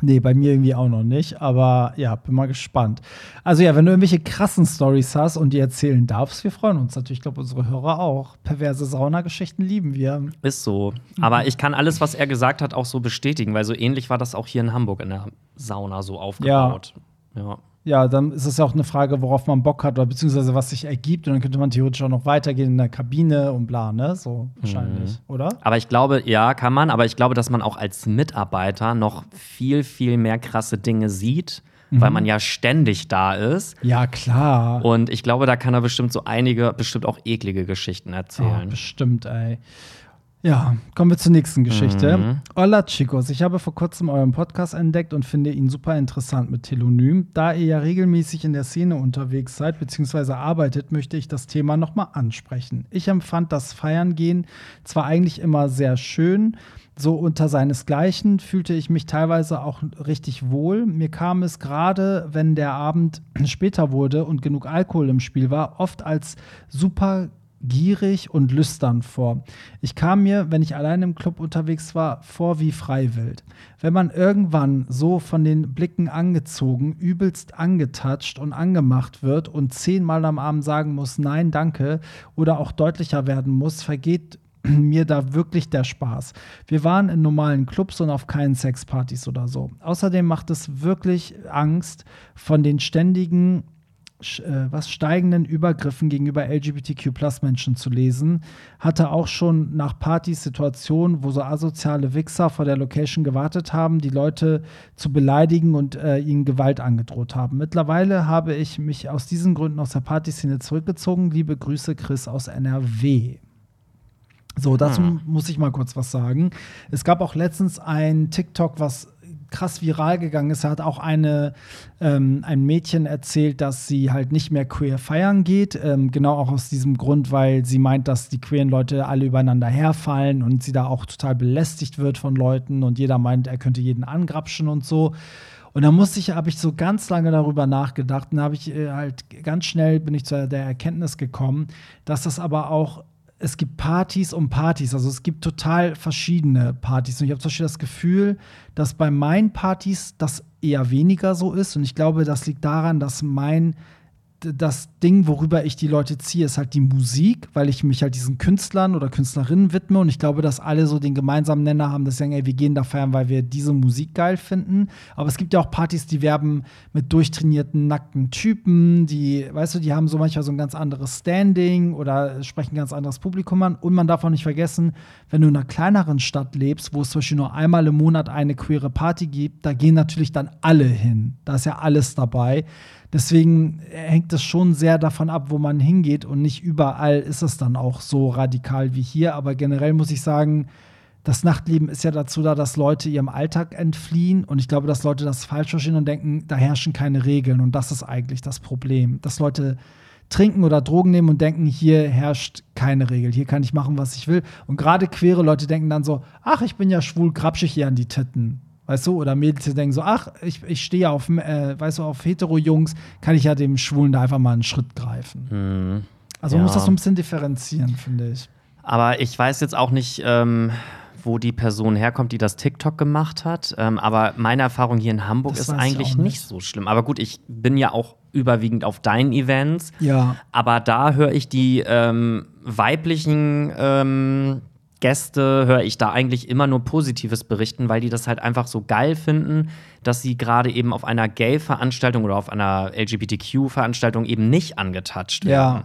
Nee, bei mir irgendwie auch noch nicht. Aber ja, bin mal gespannt. Also ja, wenn du irgendwelche krassen Stories hast und die erzählen darfst, wir freuen uns natürlich. Ich glaube, unsere Hörer auch. Perverse Saunageschichten lieben wir. Ist so. Aber ich kann alles, was er gesagt hat, auch so bestätigen, weil so ähnlich war das auch hier in Hamburg in der Sauna so aufgebaut. Ja. Ja, dann ist es ja auch eine Frage, worauf man Bock hat oder beziehungsweise was sich ergibt. Und dann könnte man theoretisch auch noch weitergehen in der Kabine und bla, ne? So wahrscheinlich, oder? Aber ich glaube, ja, kann man, aber ich glaube, dass man auch als Mitarbeiter noch viel, viel mehr krasse Dinge sieht, weil Mhm. man ja ständig da ist. Ja, klar. Und ich glaube, da kann er bestimmt so einige, bestimmt auch eklige Geschichten erzählen. bestimmt, ey. Ja, kommen wir zur nächsten Geschichte. Mhm. Hola, Chicos. Ich habe vor kurzem euren Podcast entdeckt und finde ihn super interessant mit Telonym. Da ihr ja regelmäßig in der Szene unterwegs seid bzw. arbeitet, möchte ich das Thema nochmal ansprechen. Ich empfand das Feiern gehen zwar eigentlich immer sehr schön, so unter seinesgleichen fühlte ich mich teilweise auch richtig wohl. Mir kam es gerade, wenn der Abend später wurde und genug Alkohol im Spiel war, oft als super gierig und lüstern vor. Ich kam mir, wenn ich allein im Club unterwegs war, vor wie Freiwild. Wenn man irgendwann so von den Blicken angezogen, übelst angetatscht und angemacht wird und zehnmal am Abend sagen muss, nein, danke, oder auch deutlicher werden muss, vergeht mir da wirklich der Spaß. Wir waren in normalen Clubs und auf keinen Sexpartys oder so. Außerdem macht es wirklich Angst von den ständigen was steigenden Übergriffen gegenüber LGBTQ-Plus-Menschen zu lesen. Hatte auch schon nach Partys Situationen, wo so asoziale Wichser vor der Location gewartet haben, die Leute zu beleidigen und äh, ihnen Gewalt angedroht haben. Mittlerweile habe ich mich aus diesen Gründen aus der Partyszene zurückgezogen. Liebe Grüße, Chris aus NRW. So, dazu muss ich mal kurz was sagen. Es gab auch letztens ein TikTok, was krass viral gegangen ist. Da hat auch eine, ähm, ein Mädchen erzählt, dass sie halt nicht mehr queer feiern geht. Ähm, genau auch aus diesem Grund, weil sie meint, dass die queeren Leute alle übereinander herfallen und sie da auch total belästigt wird von Leuten und jeder meint, er könnte jeden angrapschen und so. Und da musste ich, habe ich so ganz lange darüber nachgedacht und habe ich äh, halt ganz schnell bin ich zu der Erkenntnis gekommen, dass das aber auch es gibt Partys und Partys. Also es gibt total verschiedene Partys. Und ich habe zum Beispiel das Gefühl, dass bei meinen Partys das eher weniger so ist. Und ich glaube, das liegt daran, dass mein das Ding, worüber ich die Leute ziehe, ist halt die Musik, weil ich mich halt diesen Künstlern oder Künstlerinnen widme und ich glaube, dass alle so den gemeinsamen Nenner haben, dass sie sagen, ey, wir gehen da feiern, weil wir diese Musik geil finden. Aber es gibt ja auch Partys, die werben mit durchtrainierten, nackten Typen, die, weißt du, die haben so manchmal so ein ganz anderes Standing oder sprechen ein ganz anderes Publikum an. Und man darf auch nicht vergessen, wenn du in einer kleineren Stadt lebst, wo es zum Beispiel nur einmal im Monat eine queere Party gibt, da gehen natürlich dann alle hin. Da ist ja alles dabei. Deswegen hängt es schon sehr davon ab, wo man hingeht und nicht überall ist es dann auch so radikal wie hier. Aber generell muss ich sagen, das Nachtleben ist ja dazu da, dass Leute ihrem Alltag entfliehen. Und ich glaube, dass Leute das falsch verstehen und denken, da herrschen keine Regeln. Und das ist eigentlich das Problem. Dass Leute trinken oder Drogen nehmen und denken, hier herrscht keine Regel. Hier kann ich machen, was ich will. Und gerade queere Leute denken dann so, ach, ich bin ja schwul, grapsch ich hier an die Titten. Weißt du, oder Mädels die denken so, ach, ich, ich stehe ja auf, äh, weißt du, auf Hetero-Jungs, kann ich ja dem Schwulen da einfach mal einen Schritt greifen. Hm. Also man muss Ja. das so ein bisschen differenzieren, finde ich. Aber ich weiß jetzt auch nicht, ähm, wo die Person herkommt, die das TikTok gemacht hat. Ähm, aber meine Erfahrung hier in Hamburg Das ist eigentlich nicht. nicht. so schlimm. Aber gut, ich bin ja auch überwiegend auf deinen Events. Ja. Aber da höre ich die ähm, weiblichen ähm, Gäste, höre ich da eigentlich immer nur Positives berichten, weil die das halt einfach so geil finden, dass sie gerade eben auf einer Gay-Veranstaltung oder auf einer LGBTQ-Veranstaltung eben nicht angetatscht Ja.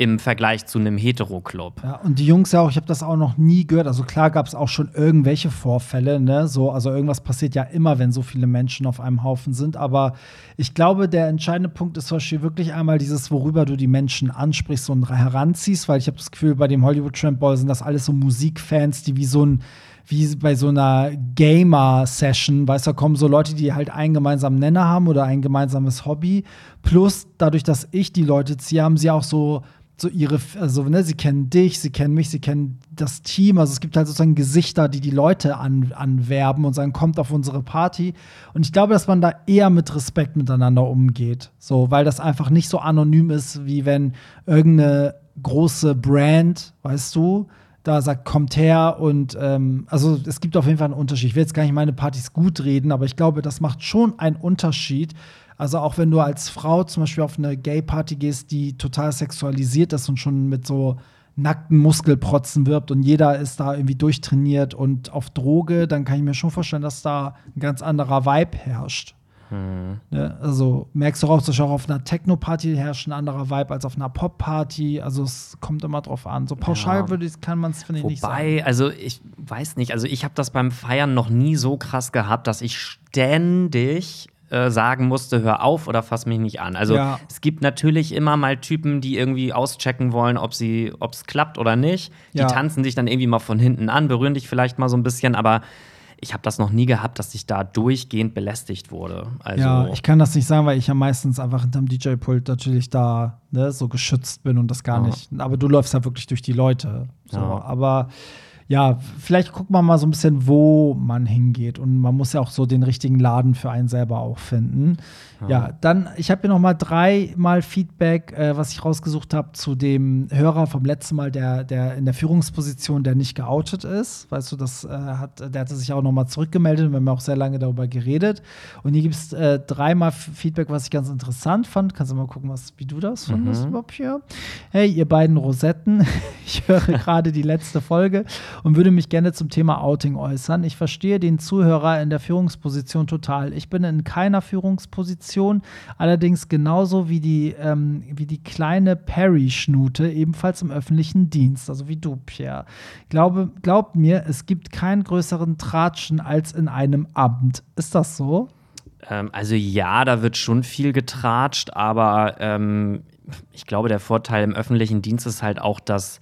Im Vergleich zu einem Hetero-Club. Ja, und die Jungs ja auch, ich habe das auch noch nie gehört. Also klar gab es auch schon irgendwelche Vorfälle, ne? So, also irgendwas passiert ja immer, wenn so viele Menschen auf einem Haufen sind. Aber ich glaube, der entscheidende Punkt ist zum Beispiel wirklich einmal dieses, worüber du die Menschen ansprichst und heranziehst, weil ich habe das Gefühl, bei dem Hollywood Tramp Ball sind das alles so Musikfans, die wie so ein wie bei so einer Gamer-Session, weißt du, kommen so Leute, die halt einen gemeinsamen Nenner haben oder ein gemeinsames Hobby. Plus, dadurch, dass ich die Leute ziehe, haben sie auch so so ihre, also ne, sie kennen dich, sie kennen mich, sie kennen das Team. Also es gibt halt sozusagen Gesichter, die die Leute an, anwerben und sagen, kommt auf unsere Party. Und ich glaube, dass man da eher mit Respekt miteinander umgeht. So, weil das einfach nicht so anonym ist, wie wenn irgendeine große Brand, weißt du, da sagt, kommt her und ähm, also es gibt auf jeden Fall einen Unterschied. Ich will jetzt gar nicht meine Partys gut reden, aber ich glaube, das macht schon einen Unterschied, also auch wenn du als Frau zum Beispiel auf eine Gay-Party gehst, die total sexualisiert ist und schon mit so nackten Muskelprotzen wirbt und jeder ist da irgendwie durchtrainiert und auf Droge, dann kann ich mir schon vorstellen, dass da ein ganz anderer Vibe herrscht. Hm. Ne? Also merkst du auch, dass auch auf einer Techno-Party herrscht ein anderer Vibe als auf einer Pop-Party. Also es kommt immer drauf an. So pauschal ja. würde ich, kann man es, finde ich, nicht sagen. Wobei, also ich weiß nicht, also ich habe das beim Feiern noch nie so krass gehabt, dass ich ständig äh, sagen musste, hör auf oder fass mich nicht an. Also ja. es gibt natürlich immer mal Typen, die irgendwie auschecken wollen, ob sie, ob es klappt oder nicht. Die ja. tanzen dich dann irgendwie mal von hinten an, berühren dich vielleicht mal so ein bisschen, aber ich habe das noch nie gehabt, dass ich da durchgehend belästigt wurde. Also ja, ich kann das nicht sagen, weil ich ja meistens einfach hinterm DJ-Pult natürlich da ne, so geschützt bin und das gar ja. nicht. Aber du läufst ja wirklich durch die Leute. So. Ja. Aber ja, vielleicht guckt man mal so ein bisschen, wo man hingeht. Und man muss ja auch so den richtigen Laden für einen selber auch finden. Ja, ja dann, ich habe hier noch mal dreimal Feedback, äh, was ich rausgesucht habe, zu dem Hörer vom letzten Mal, der, der in der Führungsposition, der nicht geoutet ist. Weißt du, das äh, hat, der hatte sich auch noch mal zurückgemeldet und wir haben auch sehr lange darüber geredet. Und hier gibt es äh, dreimal Feedback, was ich ganz interessant fand. Kannst du mal gucken, was, wie du das fandest mhm. überhaupt hier? Hey, ihr beiden Rosetten, ich höre gerade die letzte Folge und würde mich gerne zum Thema Outing äußern. Ich verstehe den Zuhörer in der Führungsposition total. Ich bin in keiner Führungsposition, allerdings genauso wie die, ähm, wie die kleine Perry-Schnute, ebenfalls im öffentlichen Dienst, also wie du, Pierre. Glaube, glaubt mir, es gibt keinen größeren Tratschen als in einem Amt. Ist das so? Ähm, also ja, da wird schon viel getratscht, aber ähm, ich glaube, der Vorteil im öffentlichen Dienst ist halt auch, dass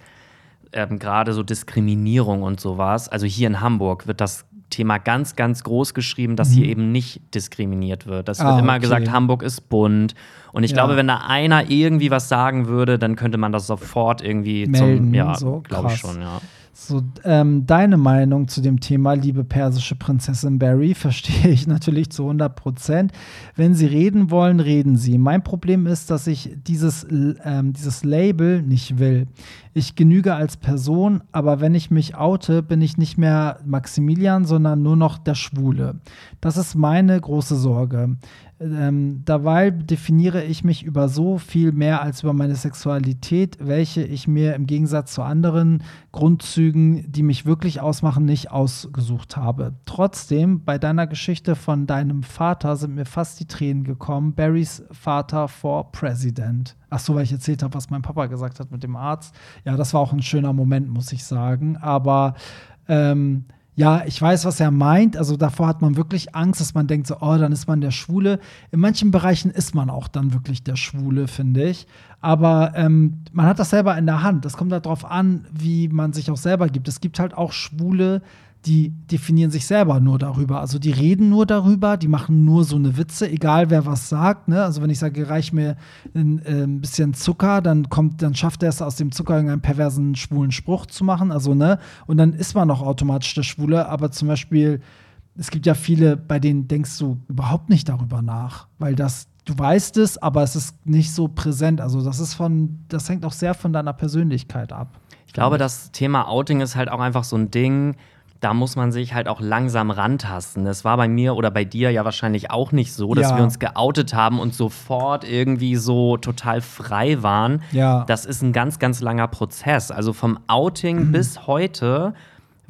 ähm, gerade so Diskriminierung und sowas, also hier in Hamburg wird das Thema ganz, ganz groß geschrieben, dass mhm. hier eben nicht diskriminiert wird. Das ah, wird immer okay. gesagt, Hamburg ist bunt. Und ich ja. glaube, wenn da einer irgendwie was sagen würde, dann könnte man das sofort irgendwie Melden, zum, ja, so, glaube ich schon, ja. So, ähm, deine Meinung zu dem Thema, liebe persische Prinzessin Barry, verstehe ich natürlich zu 100 Prozent. Wenn Sie reden wollen, reden Sie. Mein Problem ist, dass ich dieses, ähm, dieses Label nicht will. Ich genüge als Person, aber wenn ich mich oute, bin ich nicht mehr Maximilian, sondern nur noch der Schwule. Das ist meine große Sorge. Ähm, dabei definiere ich mich über so viel mehr als über meine Sexualität, welche ich mir im Gegensatz zu anderen Grundzügen, die mich wirklich ausmachen, nicht ausgesucht habe. Trotzdem, bei deiner Geschichte von deinem Vater sind mir fast die Tränen gekommen. Barrys Vater for President. Ach so, weil ich erzählt habe, was mein Papa gesagt hat mit dem Arzt. Ja, das war auch ein schöner Moment, muss ich sagen. Aber ähm, ja, ich weiß, was er meint. Also davor hat man wirklich Angst, dass man denkt, so, oh, dann ist man der Schwule. In manchen Bereichen ist man auch dann wirklich der Schwule, finde ich. Aber ähm, man hat das selber in der Hand. Das kommt halt darauf an, wie man sich auch selber gibt. Es gibt halt auch Schwule, die definieren sich selber nur darüber. Also die reden nur darüber, die machen nur so eine Witze, egal wer was sagt. Ne? Also wenn ich sage, reich mir ein, äh, ein bisschen Zucker, dann kommt, dann schafft er es aus dem Zucker irgendeinen perversen schwulen Spruch zu machen. Also ne, und dann ist man auch automatisch der Schwule. Aber zum Beispiel, es gibt ja viele, bei denen denkst du überhaupt nicht darüber nach, weil das du weißt es, aber es ist nicht so präsent. Also das ist von, das hängt auch sehr von deiner Persönlichkeit ab. Ich glaube, das Thema Outing ist halt auch einfach so ein Ding da muss man sich halt auch langsam rantasten. Das war bei mir oder bei dir ja wahrscheinlich auch nicht so, dass ja. wir uns geoutet haben und sofort irgendwie so total frei waren. Ja. Das ist ein ganz, ganz langer Prozess. Also vom Outing mhm. bis heute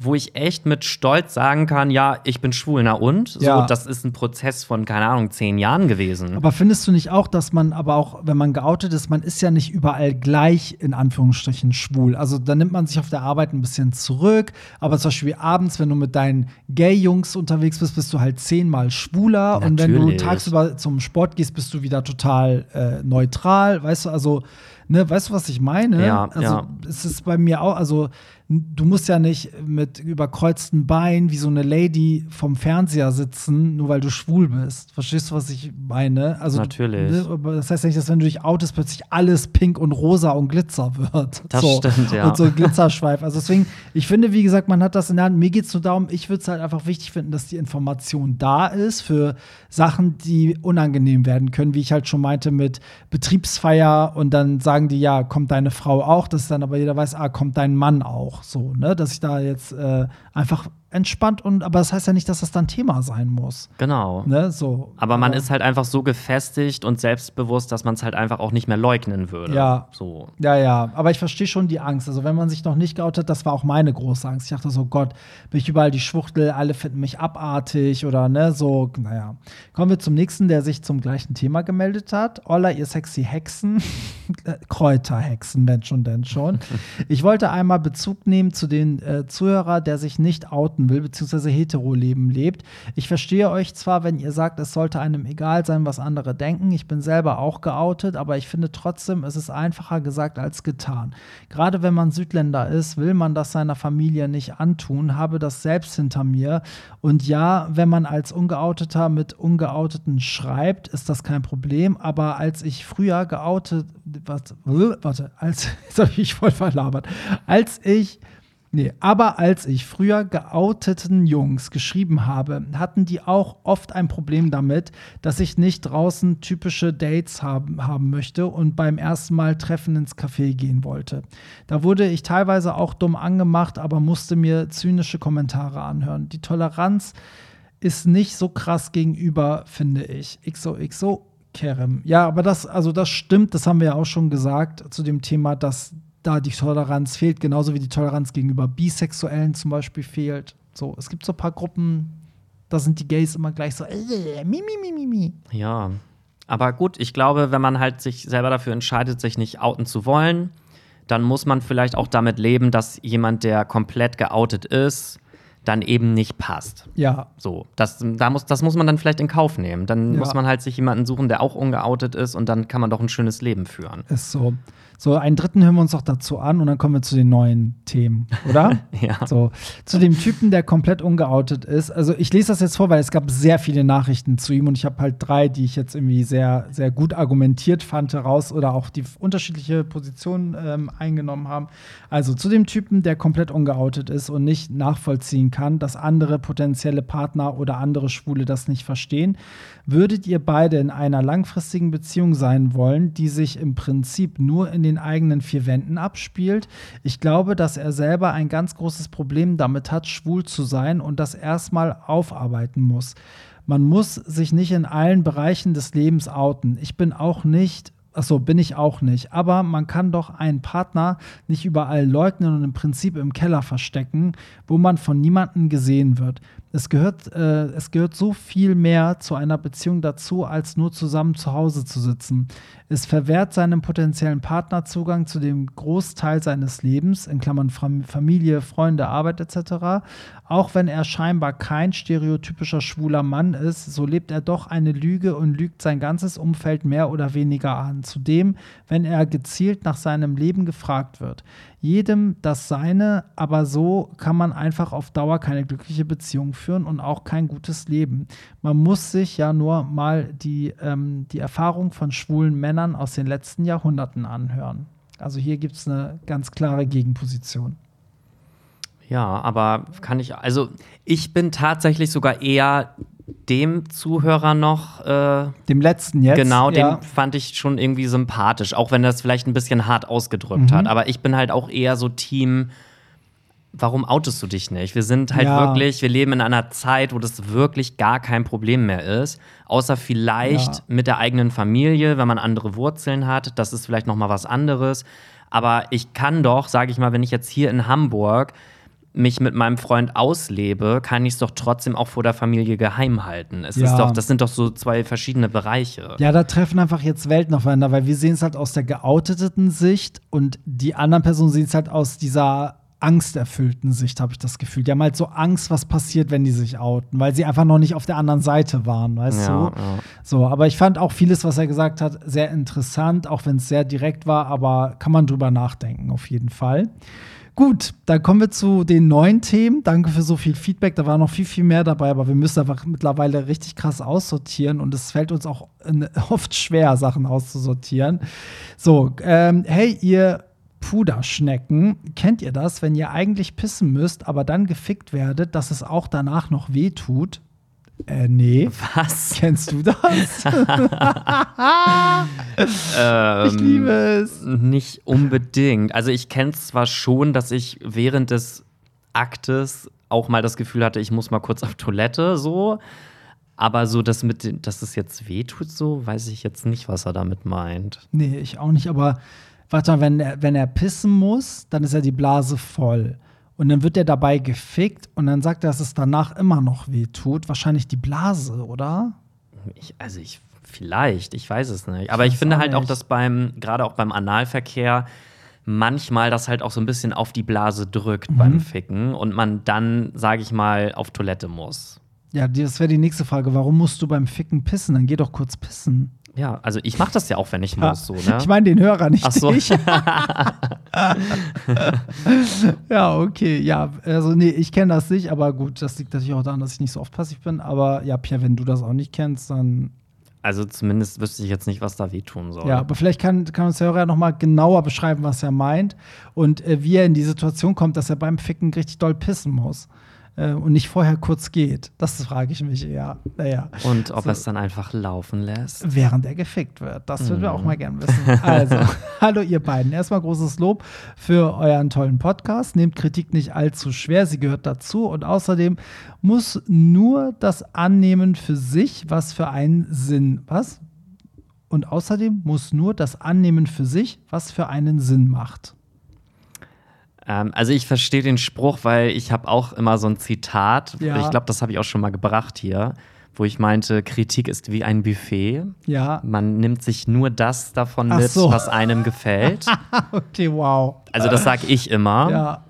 wo ich echt mit Stolz sagen kann, ja, ich bin schwul, na und? So, ja. das ist ein Prozess von, keine Ahnung, zehn Jahren gewesen. Aber findest du nicht auch, dass man aber auch, wenn man geoutet ist, man ist ja nicht überall gleich in Anführungsstrichen schwul. Also da nimmt man sich auf der Arbeit ein bisschen zurück, aber zum Beispiel abends, wenn du mit deinen Gay-Jungs unterwegs bist, bist du halt zehnmal schwuler Natürlich. und wenn du tagsüber zum Sport gehst, bist du wieder total äh, neutral, weißt du, also, ne, weißt du, was ich meine? Ja, also ja. es ist bei mir auch, also du musst ja nicht mit überkreuzten Beinen wie so eine Lady vom Fernseher sitzen, nur weil du schwul bist. Verstehst du, was ich meine? Also, Natürlich. Ne, das heißt ja nicht, dass wenn du dich outest, plötzlich alles pink und rosa und Glitzer wird. Das so. stimmt, ja. Und so ein Glitzerschweif. Also deswegen, ich finde, wie gesagt, man hat das in der Hand. Mir geht es nur darum, ich würde es halt einfach wichtig finden, dass die Information da ist für Sachen, die unangenehm werden können, wie ich halt schon meinte mit Betriebsfeier und dann sagen die, ja, kommt deine Frau auch, dass dann aber jeder weiß, ah, kommt dein Mann auch. So, ne? Dass ich da jetzt äh, einfach entspannt und aber das heißt ja nicht, dass das dann Thema sein muss. Genau. Ne, so. Aber man ist halt einfach so gefestigt und selbstbewusst, dass man es halt einfach auch nicht mehr leugnen würde. Ja. So. Ja, ja. Aber ich verstehe schon die Angst. Also wenn man sich noch nicht geoutet, das war auch meine große Angst. Ich dachte so, Gott, bin ich überall die Schwuchtel, alle finden mich abartig oder ne, so, naja. Kommen wir zum nächsten, der sich zum gleichen Thema gemeldet hat. Olla, ihr sexy Hexen. Kräuterhexen, wenn schon, denn schon. ich wollte einmal Bezug nehmen zu den äh, Zuhörer, der sich nicht outen outen will, beziehungsweise Hetero-Leben lebt. Ich verstehe euch zwar, wenn ihr sagt, es sollte einem egal sein, was andere denken. Ich bin selber auch geoutet, aber ich finde trotzdem, es ist einfacher gesagt als getan. Gerade wenn man Südländer ist, will man das seiner Familie nicht antun, habe das selbst hinter mir. Und ja, wenn man als Ungeouteter mit Ungeouteten schreibt, ist das kein Problem. Aber als ich früher geoutet, warte, warte als, jetzt habe ich voll verlabert, als ich Nee, aber als ich früher geouteten Jungs geschrieben habe, hatten die auch oft ein Problem damit, dass ich nicht draußen typische Dates haben, haben möchte und beim ersten Mal treffen ins Café gehen wollte. Da wurde ich teilweise auch dumm angemacht, aber musste mir zynische Kommentare anhören. Die Toleranz ist nicht so krass gegenüber, finde ich. XOXO Kerem. Ja, aber das, also das stimmt, das haben wir ja auch schon gesagt zu dem Thema, dass da die Toleranz fehlt, genauso wie die Toleranz gegenüber Bisexuellen zum Beispiel fehlt. So, es gibt so ein paar Gruppen, da sind die Gays immer gleich so, äh, mi, mi, mi, mi, mi. Ja, aber gut, ich glaube, wenn man halt sich selber dafür entscheidet, sich nicht outen zu wollen, dann muss man vielleicht auch damit leben, dass jemand, der komplett geoutet ist, dann eben nicht passt. Ja. So, das, da muss, das muss man dann vielleicht in Kauf nehmen. Dann ja. muss man halt sich jemanden suchen, der auch ungeoutet ist und dann kann man doch ein schönes Leben führen. Ist so. So, einen dritten hören wir uns doch dazu an und dann kommen wir zu den neuen Themen, oder? ja. So, zu dem Typen, der komplett ungeoutet ist. Also, ich lese das jetzt vor, weil es gab sehr viele Nachrichten zu ihm und ich habe halt drei, die ich jetzt irgendwie sehr, sehr gut argumentiert fand, heraus oder auch die unterschiedliche Positionen ähm, eingenommen haben. Also, zu dem Typen, der komplett ungeoutet ist und nicht nachvollziehen kann, dass andere potenzielle Partner oder andere Schwule das nicht verstehen. Würdet ihr beide in einer langfristigen Beziehung sein wollen, die sich im Prinzip nur in den eigenen vier Wänden abspielt? Ich glaube, dass er selber ein ganz großes Problem damit hat, schwul zu sein und das erstmal aufarbeiten muss. Man muss sich nicht in allen Bereichen des Lebens outen. Ich bin auch nicht Achso, bin ich auch nicht. Aber man kann doch einen Partner nicht überall leugnen und im Prinzip im Keller verstecken, wo man von niemandem gesehen wird. Es gehört, äh, es gehört so viel mehr zu einer Beziehung dazu, als nur zusammen zu Hause zu sitzen. Es verwehrt seinem potenziellen Partner Zugang zu dem Großteil seines Lebens, in Klammern Familie, Freunde, Arbeit etc. Auch wenn er scheinbar kein stereotypischer schwuler Mann ist, so lebt er doch eine Lüge und lügt sein ganzes Umfeld mehr oder weniger an. Zudem, wenn er gezielt nach seinem Leben gefragt wird jedem das Seine, aber so kann man einfach auf Dauer keine glückliche Beziehung führen und auch kein gutes Leben. Man muss sich ja nur mal die, ähm, die Erfahrung von schwulen Männern aus den letzten Jahrhunderten anhören. Also hier gibt es eine ganz klare Gegenposition. Ja, aber kann ich, also ich bin tatsächlich sogar eher dem Zuhörer noch. Äh, dem letzten jetzt? Genau, ja. den fand ich schon irgendwie sympathisch, auch wenn das vielleicht ein bisschen hart ausgedrückt mhm. hat. Aber ich bin halt auch eher so Team. Warum outest du dich nicht? Wir sind halt ja. wirklich, wir leben in einer Zeit, wo das wirklich gar kein Problem mehr ist. Außer vielleicht ja. mit der eigenen Familie, wenn man andere Wurzeln hat. Das ist vielleicht noch mal was anderes. Aber ich kann doch, sage ich mal, wenn ich jetzt hier in Hamburg mich mit meinem Freund auslebe, kann ich es doch trotzdem auch vor der Familie geheim halten. Es ja. ist doch, das sind doch so zwei verschiedene Bereiche. Ja, da treffen einfach jetzt Welten aufeinander, weil wir sehen es halt aus der geouteten Sicht und die anderen Personen sehen es halt aus dieser angsterfüllten Sicht, habe ich das Gefühl. Die haben halt so Angst, was passiert, wenn die sich outen, weil sie einfach noch nicht auf der anderen Seite waren, weißt ja, du? Ja. So, aber ich fand auch vieles, was er gesagt hat, sehr interessant, auch wenn es sehr direkt war, aber kann man drüber nachdenken, auf jeden Fall. Gut, dann kommen wir zu den neuen Themen. Danke für so viel Feedback. Da war noch viel, viel mehr dabei, aber wir müssen einfach mittlerweile richtig krass aussortieren und es fällt uns auch oft schwer, Sachen auszusortieren. So, ähm, hey, ihr Puderschnecken, kennt ihr das, wenn ihr eigentlich pissen müsst, aber dann gefickt werdet, dass es auch danach noch weh tut? Äh, nee. Was? Kennst du das? ähm, ich liebe es. Nicht unbedingt. Also ich kenne es zwar schon, dass ich während des Aktes auch mal das Gefühl hatte, ich muss mal kurz auf Toilette, so. Aber so, dass, mit, dass es jetzt wehtut, so, weiß ich jetzt nicht, was er damit meint. Nee, ich auch nicht. Aber warte mal, wenn er, wenn er pissen muss, dann ist ja die Blase voll. Und dann wird er dabei gefickt und dann sagt er, dass es danach immer noch weh tut. Wahrscheinlich die Blase, oder? Ich, also ich, vielleicht, ich weiß es nicht. Aber ich, ich finde halt auch, dass beim, gerade auch beim Analverkehr, manchmal das halt auch so ein bisschen auf die Blase drückt mhm. beim Ficken und man dann, sage ich mal, auf Toilette muss. Ja, das wäre die nächste Frage. Warum musst du beim Ficken pissen? Dann geh doch kurz pissen. Ja, also ich mache das ja auch, wenn ich muss, so, ne? Ich meine den Hörer, nicht Ach so. ja, okay, ja, also nee, ich kenne das nicht, aber gut, das liegt natürlich auch daran, dass ich nicht so oft passiv bin. Aber ja, Pierre, wenn du das auch nicht kennst, dann also zumindest wüsste ich jetzt nicht, was da wehtun soll. Ja, aber vielleicht kann, kann uns der Hörer noch mal genauer beschreiben, was er meint und äh, wie er in die Situation kommt, dass er beim Ficken richtig doll pissen muss äh, und nicht vorher kurz geht. Das frage ich mich eher. Naja. Und ob so. er es dann einfach laufen lässt? Während er gefickt wird. Das würden wir auch mhm. mal gerne wissen. Also, hallo ihr beiden. Erstmal großes Lob für euren tollen Podcast. Nehmt Kritik nicht allzu schwer, sie gehört dazu. Und außerdem muss nur das Annehmen für sich, was für einen Sinn, was? Und außerdem muss nur das Annehmen für sich, was für einen Sinn macht. Ähm, also ich verstehe den Spruch, weil ich habe auch immer so ein Zitat. Ja. Ich glaube, das habe ich auch schon mal gebracht hier, wo ich meinte, Kritik ist wie ein Buffet. Ja. Man nimmt sich nur das davon mit, so. was einem gefällt. okay, wow. Also das sage ich immer. Ja.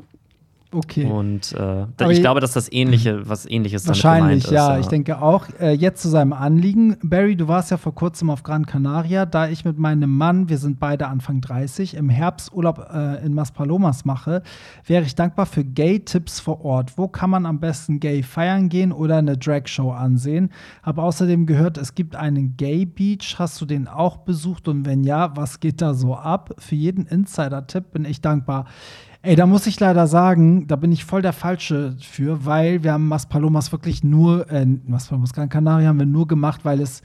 Okay. Und äh, ich glaube, dass das Ähnliche, was Ähnliches damit Wahrscheinlich, ist, ja, ja. Ich denke auch. Äh, jetzt zu seinem Anliegen. Barry, du warst ja vor kurzem auf Gran Canaria, da ich mit meinem Mann, wir sind beide Anfang 30, im Herbst Urlaub äh, in Maspalomas mache, wäre ich dankbar für Gay-Tipps vor Ort. Wo kann man am besten gay feiern gehen oder eine Drag-Show ansehen? Habe außerdem gehört, es gibt einen Gay-Beach. Hast du den auch besucht? Und wenn ja, was geht da so ab? Für jeden Insider-Tipp bin ich dankbar. Ey, da muss ich leider sagen, da bin ich voll der Falsche für, weil wir haben Maspalomas wirklich nur, äh, Maspalomas Gran Canaria haben wir nur gemacht, weil es,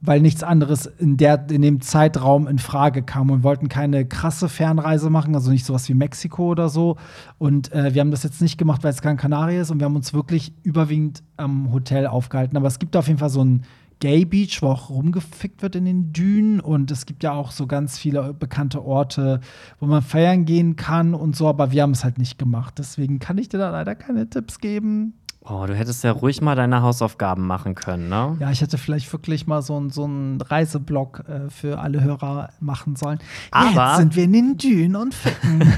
weil nichts anderes in, der, in dem Zeitraum in Frage kam und wollten keine krasse Fernreise machen, also nicht sowas wie Mexiko oder so. Und äh, wir haben das jetzt nicht gemacht, weil es Gran Canaria ist und wir haben uns wirklich überwiegend am Hotel aufgehalten. Aber es gibt auf jeden Fall so ein Gay Beach, wo auch rumgefickt wird in den Dünen. Und es gibt ja auch so ganz viele bekannte Orte, wo man feiern gehen kann und so, aber wir haben es halt nicht gemacht. Deswegen kann ich dir da leider keine Tipps geben. Oh, du hättest ja ruhig mal deine Hausaufgaben machen können, ne? Ja, ich hätte vielleicht wirklich mal so, so einen Reiseblog äh, für alle Hörer machen sollen. Aber Jetzt sind wir in den Dünen und ficken.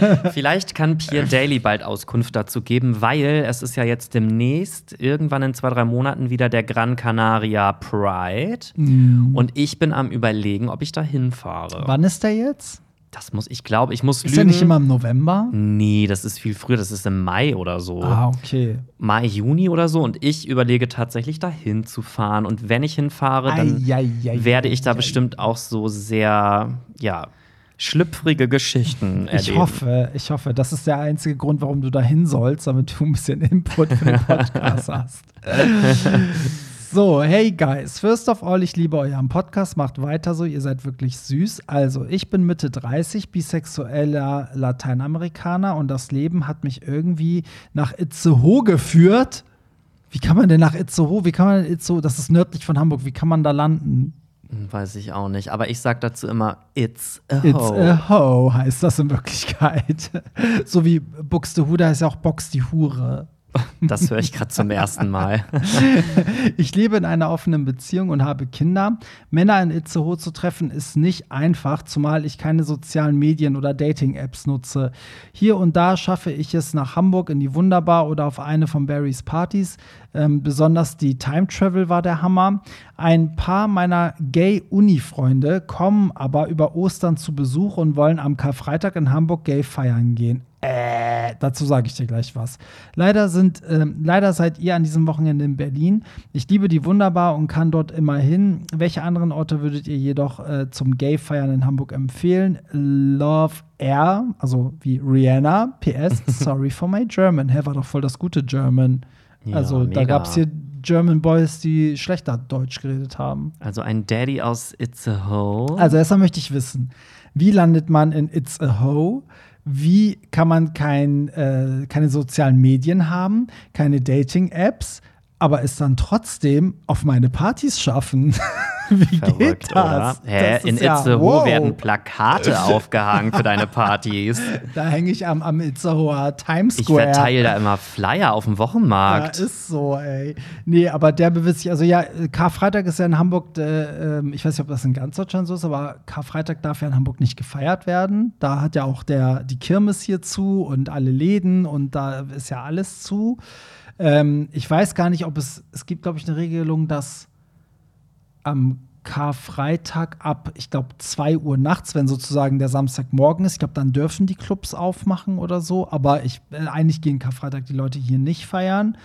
vielleicht kann Pierre Daly bald Auskunft dazu geben, weil es ist ja jetzt demnächst, irgendwann in zwei, drei Monaten, wieder der Gran Canaria Pride. Mm. Und ich bin am überlegen, ob ich da hinfahre. Wann ist der jetzt? Das muss, ich glaube, ich muss Ist lügen. ja nicht immer im November? Nee, das ist viel früher, das ist im Mai oder so. Ah, okay. Mai, Juni oder so. Und ich überlege tatsächlich, da hinzufahren. Und wenn ich hinfahre, dann ei, ei, ei, werde ich da bestimmt auch so sehr, ja, schlüpfrige Geschichten erleben. Ich hoffe, ich hoffe, das ist der einzige Grund, warum du da hin sollst, damit du ein bisschen Input für den Podcast hast. So, hey guys, first of all, ich liebe euren Podcast, macht weiter so, ihr seid wirklich süß. Also, ich bin Mitte 30, bisexueller Lateinamerikaner und das Leben hat mich irgendwie nach Itzehoe geführt. Wie kann man denn nach Itzehoe, wie kann man Itzehoe, das ist nördlich von Hamburg, wie kann man da landen? Weiß ich auch nicht, aber ich sag dazu immer It's a Ho. It's a Ho heißt das in Wirklichkeit. so wie Buxtehude heißt ja auch Box die Hure. Das höre ich gerade zum ersten Mal. ich lebe in einer offenen Beziehung und habe Kinder. Männer in Itzehoe zu treffen ist nicht einfach, zumal ich keine sozialen Medien oder Dating-Apps nutze. Hier und da schaffe ich es nach Hamburg in die Wunderbar oder auf eine von Barrys Partys. Ähm, besonders die Time Travel war der Hammer. Ein paar meiner Gay-Uni-Freunde kommen aber über Ostern zu Besuch und wollen am Karfreitag in Hamburg gay feiern gehen. Äh, dazu sage ich dir gleich was. Leider sind, äh, leider seid ihr an diesem Wochenende in Berlin. Ich liebe die wunderbar und kann dort immer hin. Welche anderen Orte würdet ihr jedoch äh, zum Gay-Feiern in Hamburg empfehlen? Love Air, also wie Rihanna. PS, sorry for my German. Hä, war doch voll das gute German. Ja, also mega. da gab es hier German Boys, die schlechter Deutsch geredet haben. Also ein Daddy aus Itzehoe. Also erstmal möchte ich wissen, wie landet man in It's a Ho? Wie kann man kein, äh, keine sozialen Medien haben, keine Dating-Apps, aber es dann trotzdem auf meine Partys schaffen? Wie Verrückt, geht das? Oder? Hä? Das In ja- Itzehoe wow. werden Plakate aufgehangen für deine Partys. Da hänge ich am, am Itzehoer Times Ich Square. verteile da immer Flyer auf dem Ja, Wochenmarkt. ist so, ey. Nee, aber der bewirbt sich, also ja, Karfreitag ist ja in Hamburg, äh, ähm, ich weiß nicht, ob das in ganz Deutschland so ist, aber Karfreitag darf ja in Hamburg nicht gefeiert werden. Da hat ja auch der, die Kirmes hier zu und alle Läden und da ist ja alles zu. Ähm, ich weiß gar nicht, ob es, es gibt, glaube ich, eine Regelung, dass am Karfreitag ab, ich glaube, 2 Uhr nachts, wenn sozusagen der Samstagmorgen ist. Ich glaube, dann dürfen die Clubs aufmachen oder so. Aber ich, äh, eigentlich gehen Karfreitag die Leute hier nicht feiern.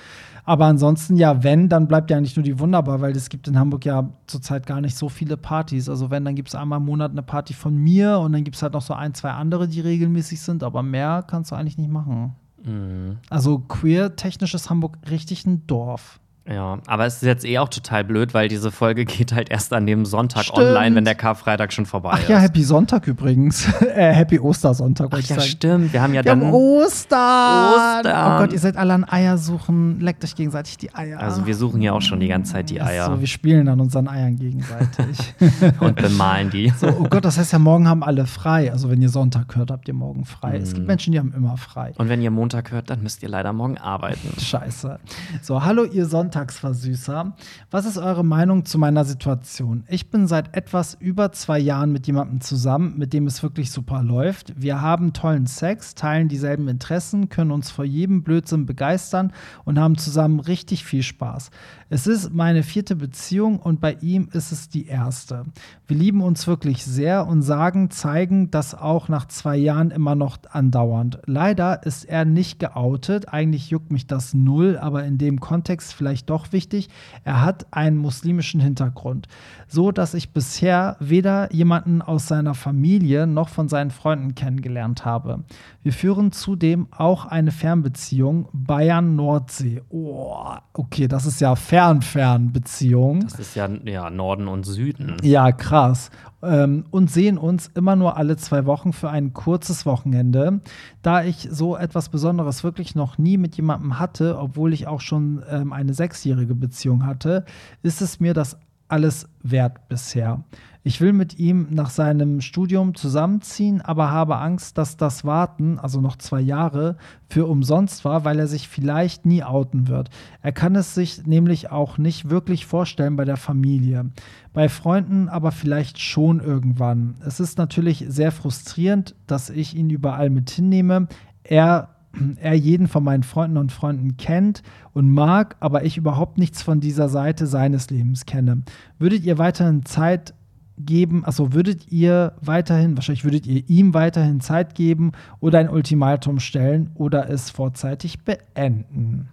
Aber ansonsten, ja, wenn, dann bleibt ja eigentlich nur die Wunderbar, weil es gibt in Hamburg ja zurzeit gar nicht so viele Partys. Also wenn, dann gibt es einmal im Monat eine Party von mir und dann gibt es halt noch so ein, zwei andere, die regelmäßig sind, aber mehr kannst du eigentlich nicht machen. Mhm. Also queer-technisch ist Hamburg richtig ein Dorf. Ja, aber es ist jetzt eh auch total blöd, weil diese Folge geht halt erst an dem Sonntag Stimmt. online, wenn der Karfreitag schon vorbei Ach ist. ja, Happy Sonntag übrigens. äh, Happy Ostersonntag, Ach ja, sagen. stimmt. Wir haben ja Wir haben dann. Ostern. Ostern. Oh Gott, ihr seid alle an Eier suchen. Leckt euch gegenseitig die Eier. Also wir suchen ja auch schon die ganze Zeit die Eier So, wir spielen an unseren Eiern gegenseitig. und bemalen die. so, oh Gott, das heißt ja, morgen haben alle frei. Also wenn ihr Sonntag hört, habt ihr morgen frei. Es Mhm. gibt Menschen, die haben immer frei. Und wenn ihr Montag hört, dann müsst ihr leider morgen arbeiten. Scheiße. So, hallo ihr Sonntagsversüßer. Was ist eure Meinung zu meiner Situation? Ich bin seit etwas über zwei Jahren mit jemandem zusammen, mit dem es wirklich super läuft. Wir haben tollen Sex, teilen dieselben Interessen, können uns vor jedem Blödsinn begeistern und haben zusammen richtig viel Spaß. Es ist meine vierte Beziehung und bei ihm ist es die erste. Wir lieben uns wirklich sehr und sagen, zeigen das auch nach zwei Jahren immer noch andauernd. Leider ist er nicht geoutet. Eigentlich juckt mich das null, aber in dem Kontext vielleicht doch wichtig. Er hat einen muslimischen Hintergrund, so dass ich bisher weder jemanden aus seiner Familie noch von seinen Freunden kennengelernt habe. Wir führen zudem auch eine Fernbeziehung Bayern-Nordsee. Oh, okay, das ist ja Fern-Fern-Beziehung. Das ist ja, ja Norden und Süden. Ja, krass. Ähm, und sehen uns immer nur alle zwei Wochen für ein kurzes Wochenende. Da ich so etwas Besonderes wirklich noch nie mit jemandem hatte, obwohl ich auch schon ähm, eine sechsjährige Beziehung hatte, ist es mir das alles wert bisher. Ich will mit ihm nach seinem Studium zusammenziehen, aber habe Angst, dass das Warten, also noch zwei Jahre, für umsonst war, weil er sich vielleicht nie outen wird. Er kann es sich nämlich auch nicht wirklich vorstellen bei der Familie. Bei Freunden aber vielleicht schon irgendwann. Es ist natürlich sehr frustrierend, dass ich ihn überall mit hinnehme. Er er jeden von meinen Freunden und Freunden kennt und mag, aber ich überhaupt nichts von dieser Seite seines Lebens kenne. Würdet ihr weiterhin Zeit geben, also würdet ihr weiterhin, wahrscheinlich würdet ihr ihm weiterhin Zeit geben oder ein Ultimatum stellen oder es vorzeitig beenden?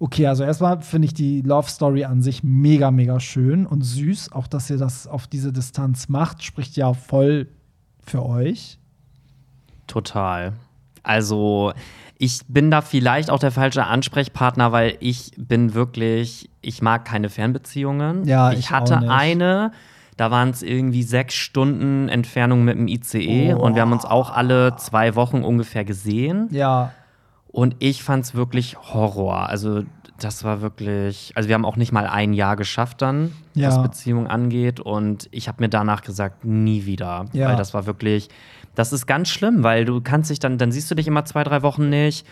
Okay, also erstmal finde ich die Love Story an sich mega, mega schön und süß. Auch dass ihr das auf diese Distanz macht, spricht ja voll für euch. Total. Also, ich bin da vielleicht auch der falsche Ansprechpartner, weil ich bin wirklich, ich mag keine Fernbeziehungen. Ja, ich ich hatte eine, da waren es irgendwie sechs Stunden Entfernung mit dem ICE Oh. und wir haben uns auch alle zwei Wochen ungefähr gesehen. Ja, Und ich fand es wirklich Horror. Also, das war wirklich, also wir haben auch nicht mal ein Jahr geschafft dann, Ja. was Beziehung angeht. Und ich habe mir danach gesagt, nie wieder. Ja. Weil das war wirklich, das ist ganz schlimm, weil du kannst dich dann, dann siehst du dich immer zwei, drei Wochen nicht.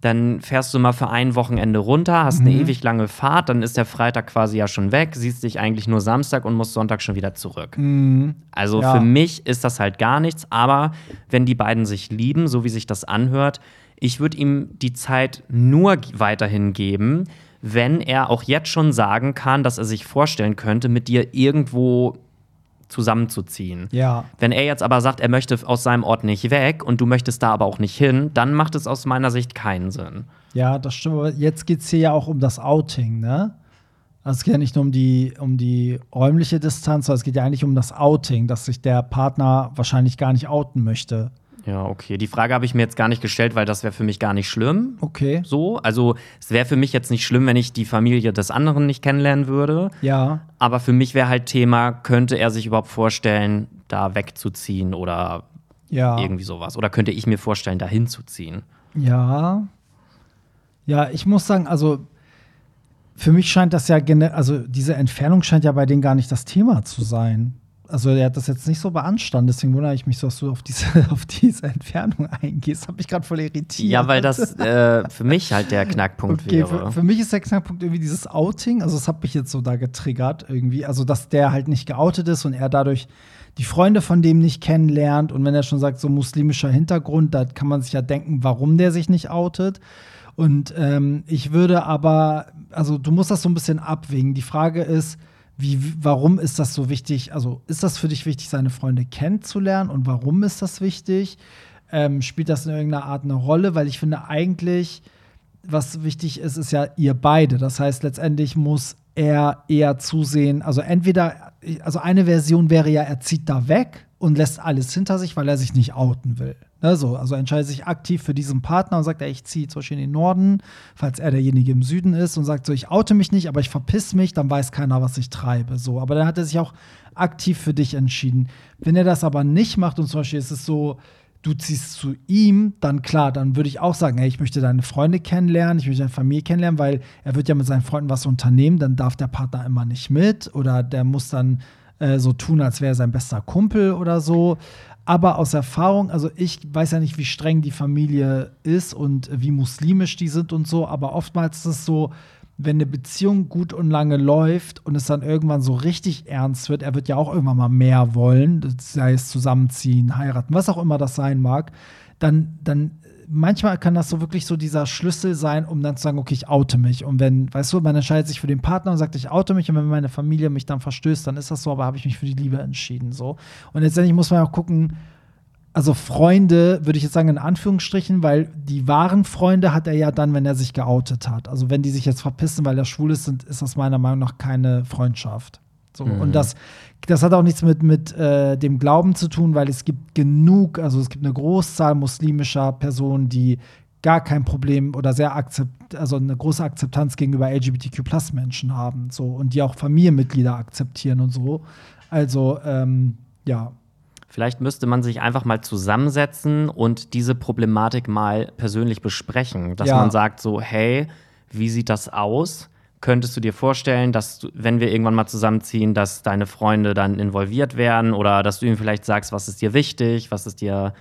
dann fährst du mal für ein Wochenende runter, hast eine ewig lange Fahrt, dann ist der Freitag quasi ja schon weg, siehst dich eigentlich nur Samstag und musst Sonntag schon wieder zurück. Also Ja. für mich ist das halt gar nichts, aber wenn die beiden sich lieben, so wie sich das anhört, ich würde ihm die Zeit nur weiterhin geben, wenn er auch jetzt schon sagen kann, dass er sich vorstellen könnte, mit dir irgendwo zusammenzuziehen. Ja. Wenn er jetzt aber sagt, er möchte aus seinem Ort nicht weg und du möchtest da aber auch nicht hin, dann macht es aus meiner Sicht keinen Sinn. Ja, das stimmt. Aber jetzt geht es hier ja auch um das Outing, ne? Also es geht ja nicht nur um die, um die räumliche Distanz, sondern es geht ja eigentlich um das Outing, dass sich der Partner wahrscheinlich gar nicht outen möchte. Ja, okay. Die Frage habe ich mir jetzt gar nicht gestellt, weil das wäre für mich gar nicht schlimm. Okay. So, also es wäre für mich jetzt nicht schlimm, wenn ich die Familie des anderen nicht kennenlernen würde. Ja. Aber für mich wäre halt Thema, könnte er sich überhaupt vorstellen, da wegzuziehen oder Ja. irgendwie sowas? Oder könnte ich mir vorstellen, da hinzuziehen? Ja. Ja, ich muss sagen, also für mich scheint das ja, also diese Entfernung scheint ja bei denen gar nicht das Thema zu sein. Also er hat das jetzt nicht so beanstanden, deswegen wundere ich mich so, dass du auf diese, auf diese Entfernung eingehst. Hat mich gerade voll irritiert. Ja, weil das äh, für mich halt der Knackpunkt Okay, wäre. für, für mich ist der Knackpunkt irgendwie dieses Outing. Also, das hat mich jetzt so da getriggert irgendwie. Also, dass der halt nicht geoutet ist und er dadurch die Freunde von dem nicht kennenlernt. Und wenn er schon sagt, so muslimischer Hintergrund, da kann man sich ja denken, warum der sich nicht outet. Und ähm, ich würde aber, also, du musst das so ein bisschen abwägen. Die Frage ist, wie, warum ist das so wichtig? Also, ist das für dich wichtig, seine Freunde kennenzulernen? Und warum ist das wichtig? Ähm, spielt das in irgendeiner Art eine Rolle? Weil ich finde, eigentlich was wichtig ist, ist ja ihr beide. Das heißt, letztendlich muss er eher zusehen, also entweder, also eine Version wäre ja, er zieht da weg und lässt alles hinter sich, weil er sich nicht outen will. Ne, so, also entscheidet sich aktiv für diesen Partner und sagt, ey, ich ziehe zum Beispiel in den Norden, falls er derjenige im Süden ist und sagt so, ich oute mich nicht, aber ich verpiss mich, dann weiß keiner, was ich treibe. So, aber dann hat er sich auch aktiv für dich entschieden. Wenn er das aber nicht macht und zum Beispiel ist es so, du ziehst zu ihm, dann klar, dann würde ich auch sagen, hey, ich möchte deine Freunde kennenlernen, ich möchte deine Familie kennenlernen, weil er wird ja mit seinen Freunden was unternehmen, dann darf der Partner immer nicht mit oder der muss dann äh, so tun, als wäre er sein bester Kumpel oder so. Aber aus Erfahrung, also ich weiß ja nicht, wie streng die Familie ist und wie muslimisch die sind und so, aber oftmals ist es so, wenn eine Beziehung gut und lange läuft und es dann irgendwann so richtig ernst wird, er wird ja auch irgendwann mal mehr wollen, sei es zusammenziehen, heiraten, was auch immer das sein mag, dann, dann manchmal kann das so wirklich so dieser Schlüssel sein, um dann zu sagen, okay, ich oute mich. Und wenn, weißt du, man entscheidet sich für den Partner und sagt, ich oute mich und wenn meine Familie mich dann verstößt, dann ist das so, aber habe ich mich für die Liebe entschieden. So. Und letztendlich muss man auch gucken, also Freunde, würde ich jetzt sagen, in Anführungsstrichen, weil die wahren Freunde hat er ja dann, wenn er sich geoutet hat. Also wenn die sich jetzt verpissen, weil er schwul ist, sind, ist das meiner Meinung nach keine Freundschaft. So, Und das, das hat auch nichts mit, mit äh, dem Glauben zu tun, weil es gibt genug, also es gibt eine Großzahl muslimischer Personen, die gar kein Problem oder sehr akzept, also eine große Akzeptanz gegenüber LGBTQ-Plus-Menschen haben. So, und die auch Familienmitglieder akzeptieren und so. Also, ähm, ja, Vielleicht müsste man sich einfach mal zusammensetzen und diese Problematik mal persönlich besprechen. Dass Ja. man sagt so, hey, wie sieht das aus? Könntest du dir vorstellen, dass du, wenn wir irgendwann mal zusammenziehen, dass deine Freunde dann involviert werden oder dass du ihm vielleicht sagst, was ist dir wichtig, was ist dir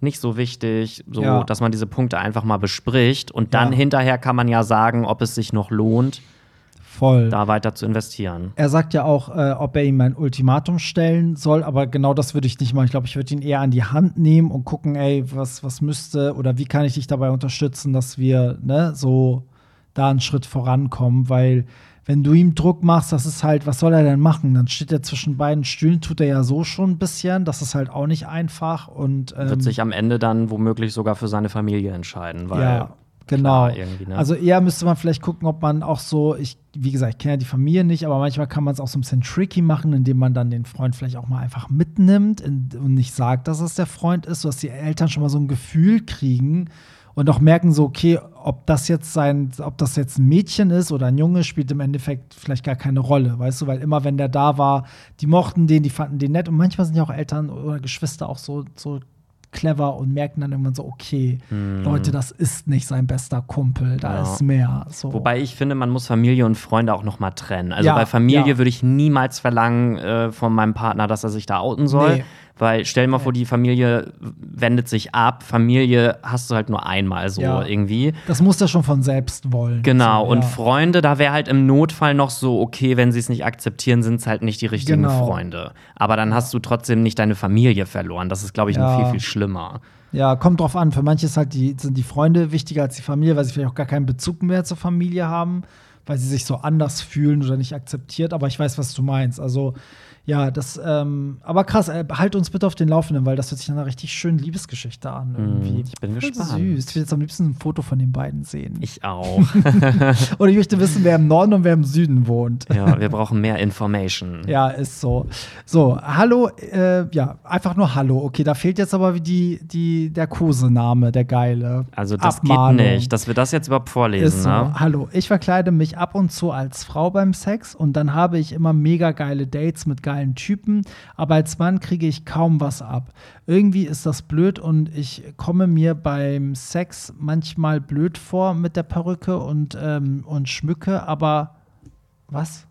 nicht so wichtig, so Ja. dass man diese Punkte einfach mal bespricht und dann Ja. hinterher kann man ja sagen, ob es sich noch lohnt, voll. da weiter zu investieren. Er sagt ja auch, äh, ob er ihm ein Ultimatum stellen soll, aber genau das würde ich nicht machen. Ich glaube, ich würde ihn eher an die Hand nehmen und gucken, ey, was, was müsste oder wie kann ich dich dabei unterstützen, dass wir ne, so da einen Schritt vorankommen, weil wenn du ihm Druck machst, das ist halt, was soll er denn machen? Dann steht er zwischen beiden Stühlen, tut er ja so schon ein bisschen, das ist halt auch nicht einfach und ähm, Wird sich am Ende dann womöglich sogar für seine Familie entscheiden, weil ja, genau. ne? Also eher müsste man vielleicht gucken, ob man auch so, ich, wie gesagt, ich kenne ja die Familie nicht, aber manchmal kann man es auch so ein bisschen tricky machen, indem man dann den Freund vielleicht auch mal einfach mitnimmt und nicht sagt, dass es der Freund ist, sodass die Eltern schon mal so ein Gefühl kriegen und auch merken so, okay, ob das jetzt sein, ob das jetzt ein Mädchen ist oder ein Junge, spielt im Endeffekt vielleicht gar keine Rolle, weißt du, weil immer wenn der da war, die mochten den, die fanden den nett und manchmal sind ja auch Eltern oder Geschwister auch so, so clever und merken dann irgendwann so, okay, Leute, das ist nicht sein bester Kumpel, da. Ja. ist mehr. So. Wobei ich finde, man muss Familie und Freunde auch noch mal trennen. Also Ja, bei Familie ja. würde ich niemals verlangen äh, von meinem Partner, dass er sich da outen soll, Nee. Weil stell dir mal vor, die Familie wendet sich ab. Familie hast du halt nur einmal so Ja. irgendwie. Das muss er schon von selbst wollen. Genau, so, und ja. Freunde, da wäre halt im Notfall noch so, okay, wenn sie es nicht akzeptieren, sind es halt nicht die richtigen Genau. Freunde. Aber dann hast du trotzdem nicht deine Familie verloren. Das ist, glaube ich, noch Ja. viel, viel schlimmer. Ja, kommt drauf an. Für manche ist halt die, sind die Freunde wichtiger als die Familie, weil sie vielleicht auch gar keinen Bezug mehr zur Familie haben, weil sie sich so anders fühlen oder nicht akzeptiert. Aber ich weiß, was du meinst. Also, ja, das, ähm, aber krass, äh, halt uns bitte auf den Laufenden, weil das hört sich nach einer richtig schönen Liebesgeschichte an. Irgendwie. Hm, ich bin Voll gespannt. Süß. Ich will jetzt am liebsten ein Foto von den beiden sehen. Ich auch. und ich möchte wissen, wer im Norden und wer im Süden wohnt. ja, wir brauchen mehr Information. Ja, ist so. So, hallo, äh, ja, einfach nur Hallo. Okay, da fehlt jetzt aber wie die, die, der Kosename, der geile. Also das Abmahnung. geht nicht, dass wir das jetzt überhaupt vorlesen, Ist so. ne? Hallo, ich verkleide mich ab und zu als Frau beim Sex und dann habe ich immer mega geile Dates mit geilen Typen, aber als Mann kriege ich kaum was ab. Irgendwie ist das blöd und ich komme mir beim Sex manchmal blöd vor mit der Perücke und, ähm, und schmücke, aber was?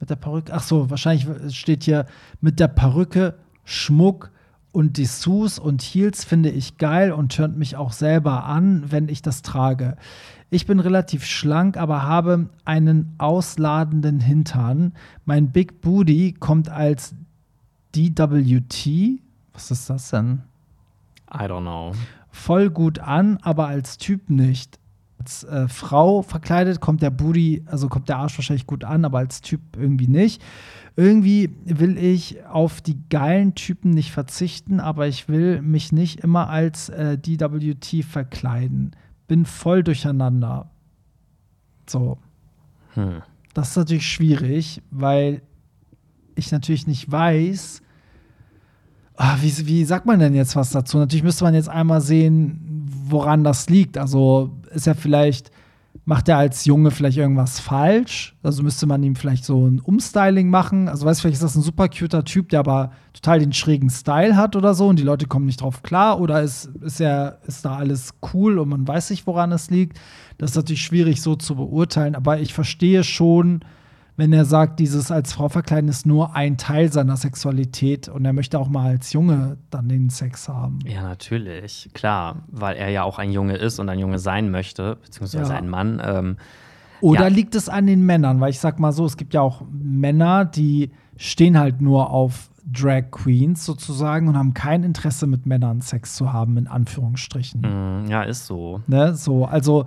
Mit der Perücke? Ach so, wahrscheinlich steht hier mit der Perücke, Schmuck und Dessous und Heels finde ich geil und tönt mich auch selber an, wenn ich das trage. Ich bin relativ schlank, aber habe einen ausladenden Hintern. Mein Big Booty kommt als DWT. Was ist das denn? I don't know. voll gut an, aber als Typ nicht. Als äh, Frau verkleidet kommt der Booty, also kommt der Arsch wahrscheinlich gut an, aber als Typ irgendwie nicht. Irgendwie will ich auf die geilen Typen nicht verzichten, aber ich will mich nicht immer als äh, DWT verkleiden. Bin voll durcheinander. So. Hm. Das ist natürlich schwierig, weil ich natürlich nicht weiß, ah, wie, wie sagt man denn jetzt was dazu? Natürlich müsste man jetzt einmal sehen, woran das liegt. Also ist er vielleicht, macht er als Junge vielleicht irgendwas falsch? Also müsste man ihm vielleicht so ein Umstyling machen. Also weißt du, vielleicht ist das ein super cuter Typ, der aber total den schrägen Style hat oder so und die Leute kommen nicht drauf klar. Oder ist, ist, er, ist da alles cool und man weiß nicht, woran es liegt. Das ist natürlich schwierig so zu beurteilen, aber ich verstehe schon, wenn er sagt, dieses als Frau verkleiden ist nur ein Teil seiner Sexualität und er möchte auch mal als Junge dann den Sex haben. Ja, natürlich. Klar, weil er ja auch ein Junge ist und ein Junge sein möchte, beziehungsweise Ja. ein Mann. Ähm, Oder Ja. liegt es an den Männern? Weil ich sag mal so, es gibt ja auch Männer, die stehen halt nur auf Drag Queens sozusagen und haben kein Interesse mit Männern Sex zu haben, in Anführungsstrichen. mh, ja, ist so. Ne? So, also.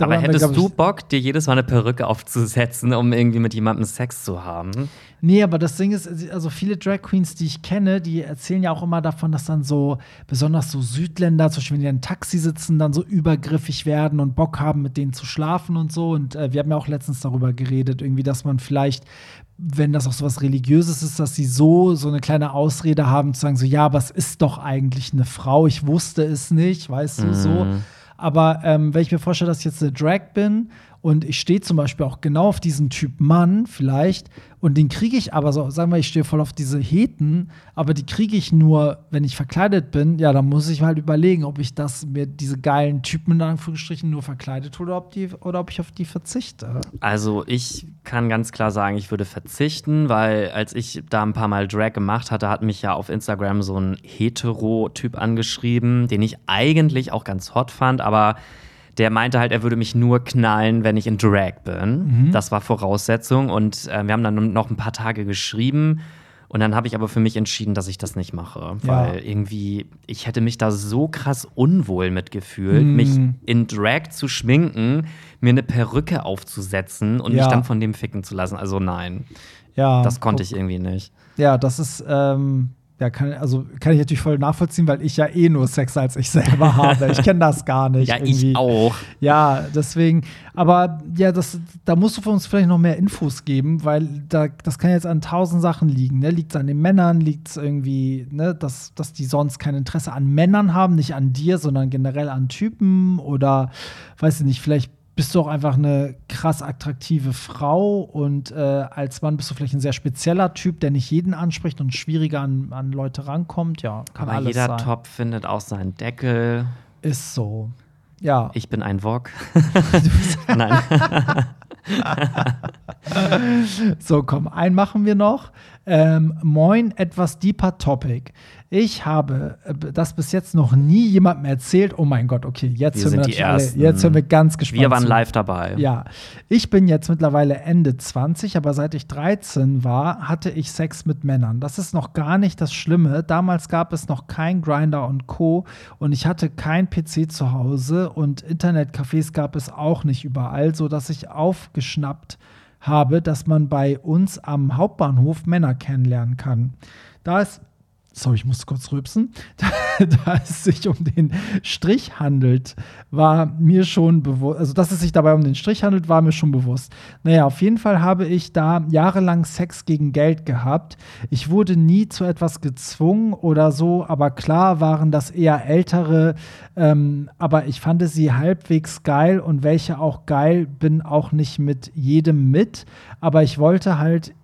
Aber hättest du Bock, dir jedes Mal eine Perücke aufzusetzen, um irgendwie mit jemandem Sex zu haben? Nee, aber das Ding ist, also viele Drag Queens, die ich kenne, die erzählen ja auch immer davon, dass dann so, besonders so Südländer, zum Beispiel wenn die in einem Taxi sitzen, dann so übergriffig werden und Bock haben, mit denen zu schlafen und so. Und äh, wir haben ja auch letztens darüber geredet, irgendwie, dass man vielleicht, wenn das auch so was Religiöses ist, dass sie so, so eine kleine Ausrede haben, zu sagen, so, ja, aber es ist doch eigentlich eine Frau, ich wusste es nicht, weißt du, so. Aber ähm, wenn ich mir vorstelle, dass ich jetzt eine Drag bin und ich stehe zum Beispiel auch genau auf diesen Typ Mann vielleicht. Und den kriege ich aber so, sagen wir, ich stehe voll auf diese Heten, aber die kriege ich nur, wenn ich verkleidet bin, ja, dann muss ich halt überlegen, ob ich das mir diese geilen Typen in Anführungsstrichen nur verkleidet oder ob die oder ob ich auf die verzichte. Also ich kann ganz klar sagen, ich würde verzichten, weil als ich da ein paar Mal Drag gemacht hatte, hat mich ja auf Instagram so ein Hetero-Typ angeschrieben, den ich eigentlich auch ganz hot fand, aber der meinte halt, er würde mich nur knallen, wenn ich in Drag bin. Das war Voraussetzung und äh, wir haben dann noch ein paar Tage geschrieben. Und dann habe ich aber für mich entschieden, dass ich das nicht mache. Weil irgendwie, ich hätte mich da so krass unwohl mitgefühlt, Mhm. mich in Drag zu schminken, mir eine Perücke aufzusetzen und Ja. mich dann von dem ficken zu lassen. Also nein, Ja, das konnte ich irgendwie nicht. Ja, das ist, ähm, ja, kann, also kann ich natürlich voll nachvollziehen, weil ich ja eh nur Sex als ich selber habe. Ich kenne das gar nicht. Ja, irgendwie. ich auch. Ja, deswegen, aber ja, das, da musst du für uns vielleicht noch mehr Infos geben, weil da, das kann jetzt an tausend Sachen liegen. Ne? Liegt es an den Männern, liegt es irgendwie, ne, dass, dass die sonst kein Interesse an Männern haben, nicht an dir, sondern generell an Typen oder weiß ich nicht, vielleicht bist du auch einfach eine krass attraktive Frau und äh, als Mann bist du vielleicht ein sehr spezieller Typ, der nicht jeden anspricht und schwieriger an, an Leute rankommt. Ja, kann Aber alles jeder sein. Top findet auch seinen Deckel. Ist so. Ja. Ich bin ein Wok. Nein. So, komm, einen machen wir noch. Ähm, moin, etwas deeper Topic. Ich habe äh, das bis jetzt noch nie jemandem erzählt. Oh mein Gott, okay, jetzt, Wir hören wir, alle, jetzt hören wir ganz gespannt. Wir waren zu. live dabei. Ja, ich bin jetzt mittlerweile Ende 20, aber seit ich 13 war, hatte ich Sex mit Männern. Das ist noch gar nicht das Schlimme. Damals gab es noch kein Grinder und Co. Und ich hatte kein PC zu Hause und Internetcafés gab es auch nicht überall, sodass ich aufgeschnappt habe, dass man bei uns am Hauptbahnhof Männer kennenlernen kann. Da es sorry, ich muss kurz rülpsen, da, da es sich um den Strich handelt, war mir schon bewusst, also dass es sich dabei um den Strich handelt, war mir schon bewusst. Naja, auf jeden Fall habe ich da jahrelang Sex gegen Geld gehabt. Ich wurde nie zu etwas gezwungen oder so, aber klar waren das eher ältere, ähm, aber ich fand sie halbwegs geil und welche auch geil, bin auch nicht mit jedem mit, aber ich wollte halt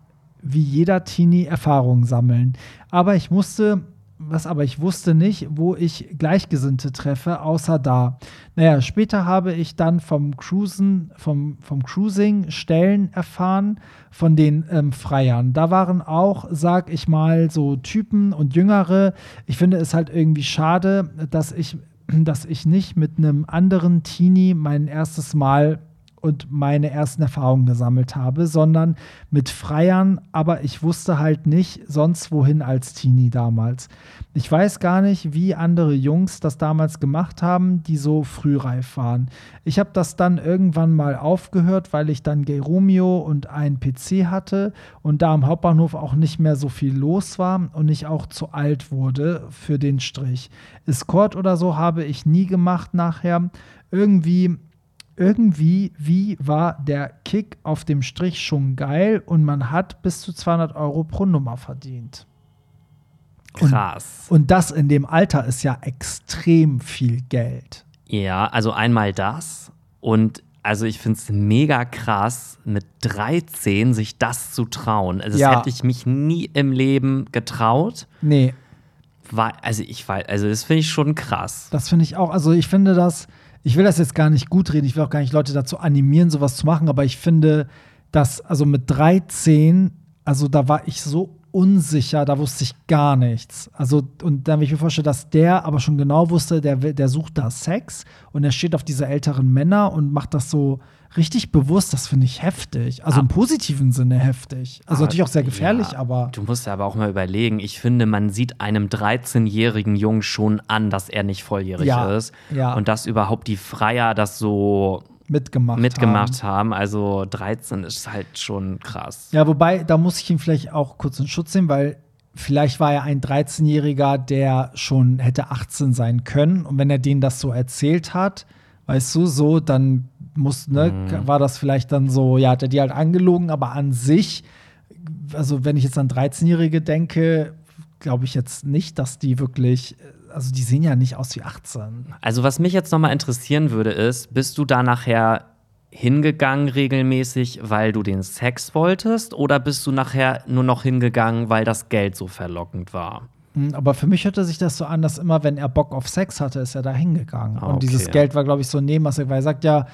wie jeder Teenie Erfahrungen sammeln. Aber ich musste, was aber ich wusste nicht, wo ich Gleichgesinnte treffe, außer da. Naja, später habe ich dann vom Cruisen, vom, vom Cruising Stellen erfahren von den ähm, Freiern. Da waren auch, sag ich mal, so Typen und Jüngere. Ich finde es halt irgendwie schade, dass ich, dass ich nicht mit einem anderen Teenie mein erstes Mal und meine ersten Erfahrungen gesammelt habe, sondern mit Freiern, aber ich wusste halt nicht sonst wohin als Teenie damals. Ich weiß gar nicht, wie andere Jungs das damals gemacht haben, die so frühreif waren. Ich habe das dann irgendwann mal aufgehört, weil ich dann Gay Romeo und einen PC hatte und da am Hauptbahnhof auch nicht mehr so viel los war und ich auch zu alt wurde für den Strich. Escort oder so habe ich nie gemacht nachher. Irgendwie irgendwie wie war der Kick auf dem Strich schon geil und man hat bis zu 200 Euro pro Nummer verdient. Krass. Und das in dem Alter ist ja extrem viel Geld. Ja, also einmal das und also ich finde es mega krass, mit 13 sich das zu trauen. Also Ja. das hätte ich mich nie im Leben getraut. Nee, War, also ich weiß, also das finde ich schon krass. das finde ich auch. Also ich finde das, ich will das jetzt gar nicht gut reden, ich will auch gar nicht Leute dazu animieren, sowas zu machen, aber ich finde, dass, also mit 13, also da war ich so unsicher, da wusste ich gar nichts. Also, und dann, wenn ich mir vorstelle, dass der aber schon genau wusste, der, der sucht da Sex und er steht auf diese älteren Männer und macht das so richtig bewusst, das finde ich heftig. Also im positiven Sinne heftig. Also Aber- natürlich auch sehr gefährlich, ja, aber. Du musst ja aber auch mal überlegen, ich finde, man sieht einem 13-jährigen Jungen schon an, dass er nicht volljährig Ja, ist. ja. Und dass überhaupt die Freier das so mitgemacht, mitgemacht haben. haben. Also 13 ist halt schon krass. Ja, wobei, da muss ich ihn vielleicht auch kurz in Schutz nehmen, weil vielleicht war er ein 13-Jähriger, der schon hätte 18 sein können. Und wenn er denen das so erzählt hat, weißt du, so, dann muss, ne, war das vielleicht dann so, ja, hat er die halt angelogen, aber an sich, also wenn ich jetzt an 13-Jährige denke, glaube ich jetzt nicht, dass die wirklich, also die sehen ja nicht aus wie 18. Also was mich jetzt nochmal interessieren würde, ist, bist du da nachher hingegangen regelmäßig, weil du den Sex wolltest, oder bist du nachher nur noch hingegangen, weil das Geld so verlockend war? Hm, Aber für mich hörte sich das so an, dass immer, wenn er Bock auf Sex hatte, ist er da hingegangen. Ah, Und dieses okay. Geld war, glaube ich, so ein Nebenmasse, weil er sagt ja,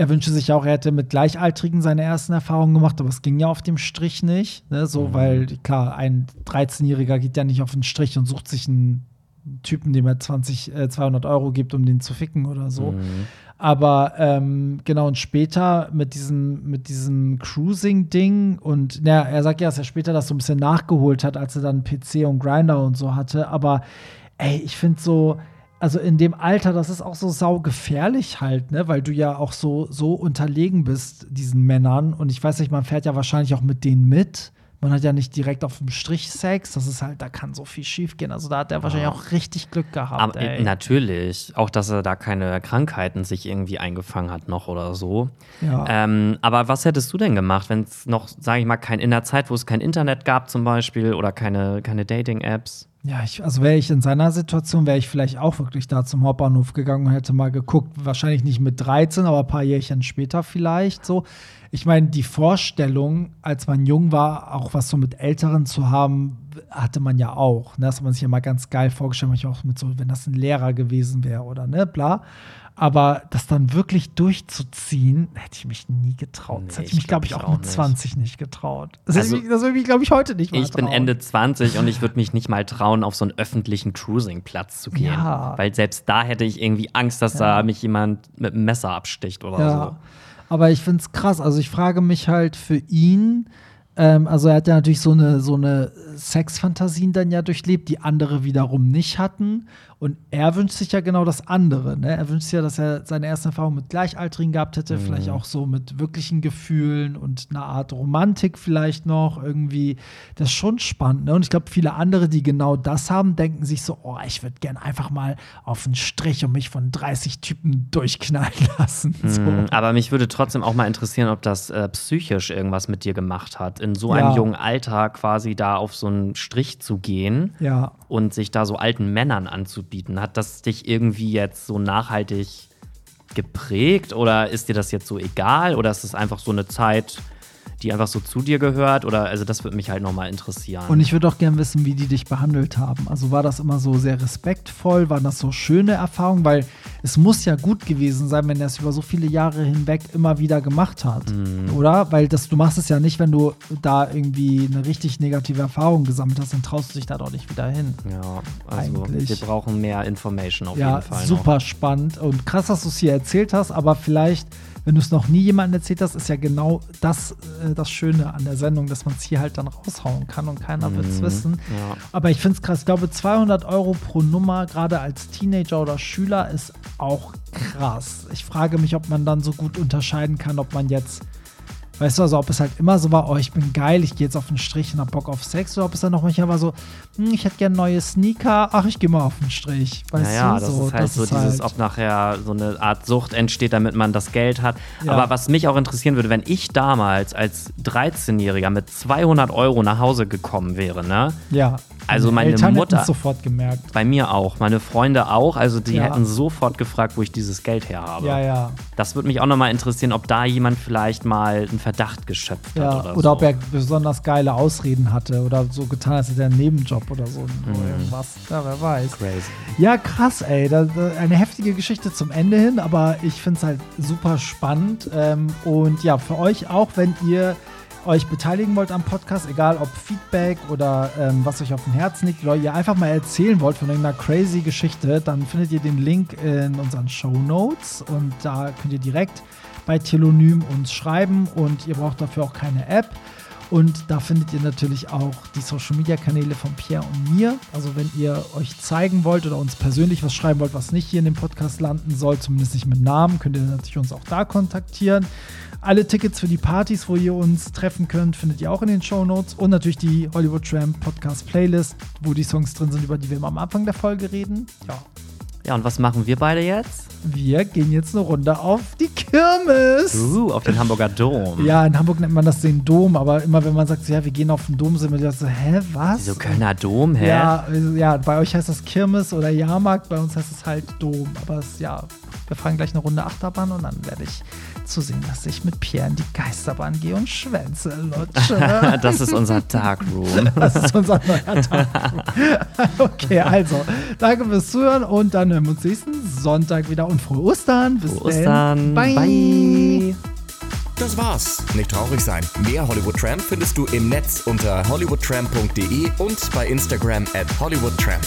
er wünschte sich auch, er hätte mit Gleichaltrigen seine ersten Erfahrungen gemacht, aber es ging ja auf dem Strich nicht. Ne? So, Mhm. weil, klar, ein 13-Jähriger geht ja nicht auf den Strich und sucht sich einen Typen, dem er 20, äh, 200 Euro gibt, um den zu ficken oder so. Mhm. Aber ähm, genau, und später mit diesem, mit diesem Cruising-Ding und na, er sagt ja, dass er später das so ein bisschen nachgeholt hat, als er dann PC und Grinder und so hatte. Aber ey, ich finde so, also in dem Alter, das ist auch so saugefährlich halt, ne? Weil du ja auch so, so unterlegen bist, diesen Männern. Und ich weiß nicht, man fährt ja wahrscheinlich auch mit denen mit. Man hat ja nicht direkt auf dem Strich Sex. Das ist halt, da kann so viel schief gehen. Also da hat er wahrscheinlich auch richtig Glück gehabt. Aber ey. natürlich, auch dass er da keine Krankheiten sich irgendwie eingefangen hat noch oder so. Ja. Ähm, aber was hättest du denn gemacht, wenn es noch, sage ich mal, kein, in der Zeit, wo es kein Internet gab zum Beispiel oder keine, keine Dating-Apps? Ja, ich, also wäre ich in seiner Situation, wäre ich vielleicht auch wirklich da zum Hauptbahnhof gegangen und hätte mal geguckt, wahrscheinlich nicht mit 13, aber ein paar Jährchen später vielleicht so. Ich meine, die Vorstellung, als man jung war, auch was so mit Älteren zu haben, hatte man ja auch. Ne? Das hat man sich ja mal ganz geil vorgestellt, manchmal auch mit so, wenn das ein Lehrer gewesen wäre oder ne, bla. Aber das dann wirklich durchzuziehen, hätte ich mich nie getraut. das Nee, hätte ich mich, ich glaube glaub ich, ich auch mit nicht. 20 nicht getraut. Das, Also, hätte ich, das würde ich, glaube ich, heute nicht mal Ich bin trauen. Ende 20 und ich würde mich nicht mal trauen, auf so einen öffentlichen Cruising-Platz zu gehen. Ja. Weil selbst da hätte ich irgendwie Angst, dass da mich jemand mit einem Messer absticht oder Ja, aber ich finde es krass. Also ich frage mich halt für ihn, ähm, also er hat ja natürlich so eine, so eine Sexfantasien dann ja durchlebt, die andere wiederum nicht hatten. Und er wünscht sich ja genau das andere. Ne? Er wünscht sich ja, dass er seine erste Erfahrung mit Gleichaltrigen gehabt hätte, vielleicht auch so mit wirklichen Gefühlen und einer Art Romantik vielleicht noch irgendwie. Das ist schon spannend. Ne? Und ich glaube, viele andere, die genau das haben, denken sich so, oh, ich würde gern einfach mal auf einen Strich und mich von 30 Typen durchknallen lassen. So. so. Mhm, Aber mich würde trotzdem auch mal interessieren, ob das äh, psychisch irgendwas mit dir gemacht hat, in so Ja. einem jungen Alter quasi da auf so einen Strich zu gehen Ja. und sich da so alten Männern anzubieten. Hat das dich irgendwie jetzt so nachhaltig geprägt oder ist dir das jetzt so egal oder ist es einfach so eine Zeit, die einfach so zu dir gehört oder also das würde mich halt nochmal interessieren. Und ich würde auch gern wissen, wie die dich behandelt haben. Also war das immer so sehr respektvoll? Waren das so schöne Erfahrungen? Weil es muss ja gut gewesen sein, wenn er es über so viele Jahre hinweg immer wieder gemacht hat. Mhm. Oder? Weil das, du machst es ja nicht, wenn du da irgendwie eine richtig negative Erfahrung gesammelt hast, dann traust du dich da doch nicht wieder hin. ja, also Eigentlich. wir brauchen mehr Information auf ja, jeden Fall. super spannend und krass, dass du es hier erzählt hast, aber vielleicht, wenn du es noch nie jemandem erzählt hast, ist ja genau das äh, das Schöne an der Sendung, dass man es hier halt dann raushauen kann und keiner wird es wissen. Mhm. Ja. Aber ich finde es krass, ich glaube 200 Euro pro Nummer, gerade als Teenager oder Schüler, ist auch krass. Ich frage mich, ob man dann so gut unterscheiden kann, ob man jetzt Weißt du, also ob es halt immer so war, oh, ich bin geil, ich gehe jetzt auf den Strich und hab Bock auf Sex, oder ob es dann noch manchmal war so, hm, ich hätte gerne neue Sneaker, ach, ich gehe mal auf den Strich. Weißt Naja, du, das so, ist halt so dieses, halt- ob nachher so eine Art Sucht entsteht, damit man das Geld hat. Ja. Aber was mich auch interessieren würde, wenn ich damals als 13-Jähriger mit 200 Euro nach Hause gekommen wäre, ne? Ja. Also meine Eltern Mutter- sofort gemerkt. Bei mir auch, meine Freunde auch. Also die Ja. hätten sofort gefragt, wo ich dieses Geld her habe. Ja, ja. Das würde mich auch nochmal interessieren, ob da jemand vielleicht mal einen Verdacht geschöpft ja. hat Oder, oder, so. ob er besonders geile Ausreden hatte oder so getan, als hätte er einen Nebenjob oder so Mhm. oder irgendwas. Ja, wer weiß. Crazy. Ja, krass, ey. Da, da, eine heftige Geschichte zum Ende hin, aber ich finde es halt super spannend. Ähm, und ja, für euch auch, wenn ihr euch beteiligen wollt am Podcast, egal ob Feedback oder ähm, was euch auf dem Herzen liegt, oder ihr einfach mal erzählen wollt von irgendeiner crazy Geschichte, dann findet ihr den Link in unseren Show Notes und da könnt ihr direkt bei Telonym uns schreiben und ihr braucht dafür auch keine App. Und da findet ihr natürlich auch die Social Media Kanäle von Pierre und mir. Also, wenn ihr euch zeigen wollt oder uns persönlich was schreiben wollt, was nicht hier in dem Podcast landen soll, zumindest nicht mit Namen, könnt ihr natürlich uns auch da kontaktieren. Alle Tickets für die Partys, wo ihr uns treffen könnt, findet ihr auch in den Show Notes. Und natürlich die Hollywood Tramp Podcast Playlist, wo die Songs drin sind, über die wir immer am Anfang der Folge reden. Ja, Ja, und was machen wir beide jetzt? wir gehen jetzt eine Runde auf die Kirmes. Uh, auf den Hamburger Dom. Ja, in Hamburg nennt man das den Dom, aber immer wenn man sagt, so, ja, wir gehen auf den Dom, sind wir so, hä, was? So Kölner Dom, hä? Ja, also, ja, bei euch heißt das Kirmes oder Jahrmarkt, bei uns heißt es halt Dom. Aber es, ja, wir fahren gleich eine Runde Achterbahn und dann werde ich zusehen, dass ich mit Pierre in die Geisterbahn gehe und Schwänze lutsche. Das ist unser Darkroom. Das ist unser neuer Tag. okay, also, danke fürs Zuhören und dann hören wir uns nächsten Sonntag wieder und frohe Ostern. Bis Frohe Ostern. dann. Bye. Bye. Das war's. Nicht traurig sein. Mehr Hollywood Tramp findest du im Netz unter hollywoodtramp.de und bei Instagram at hollywoodtramp.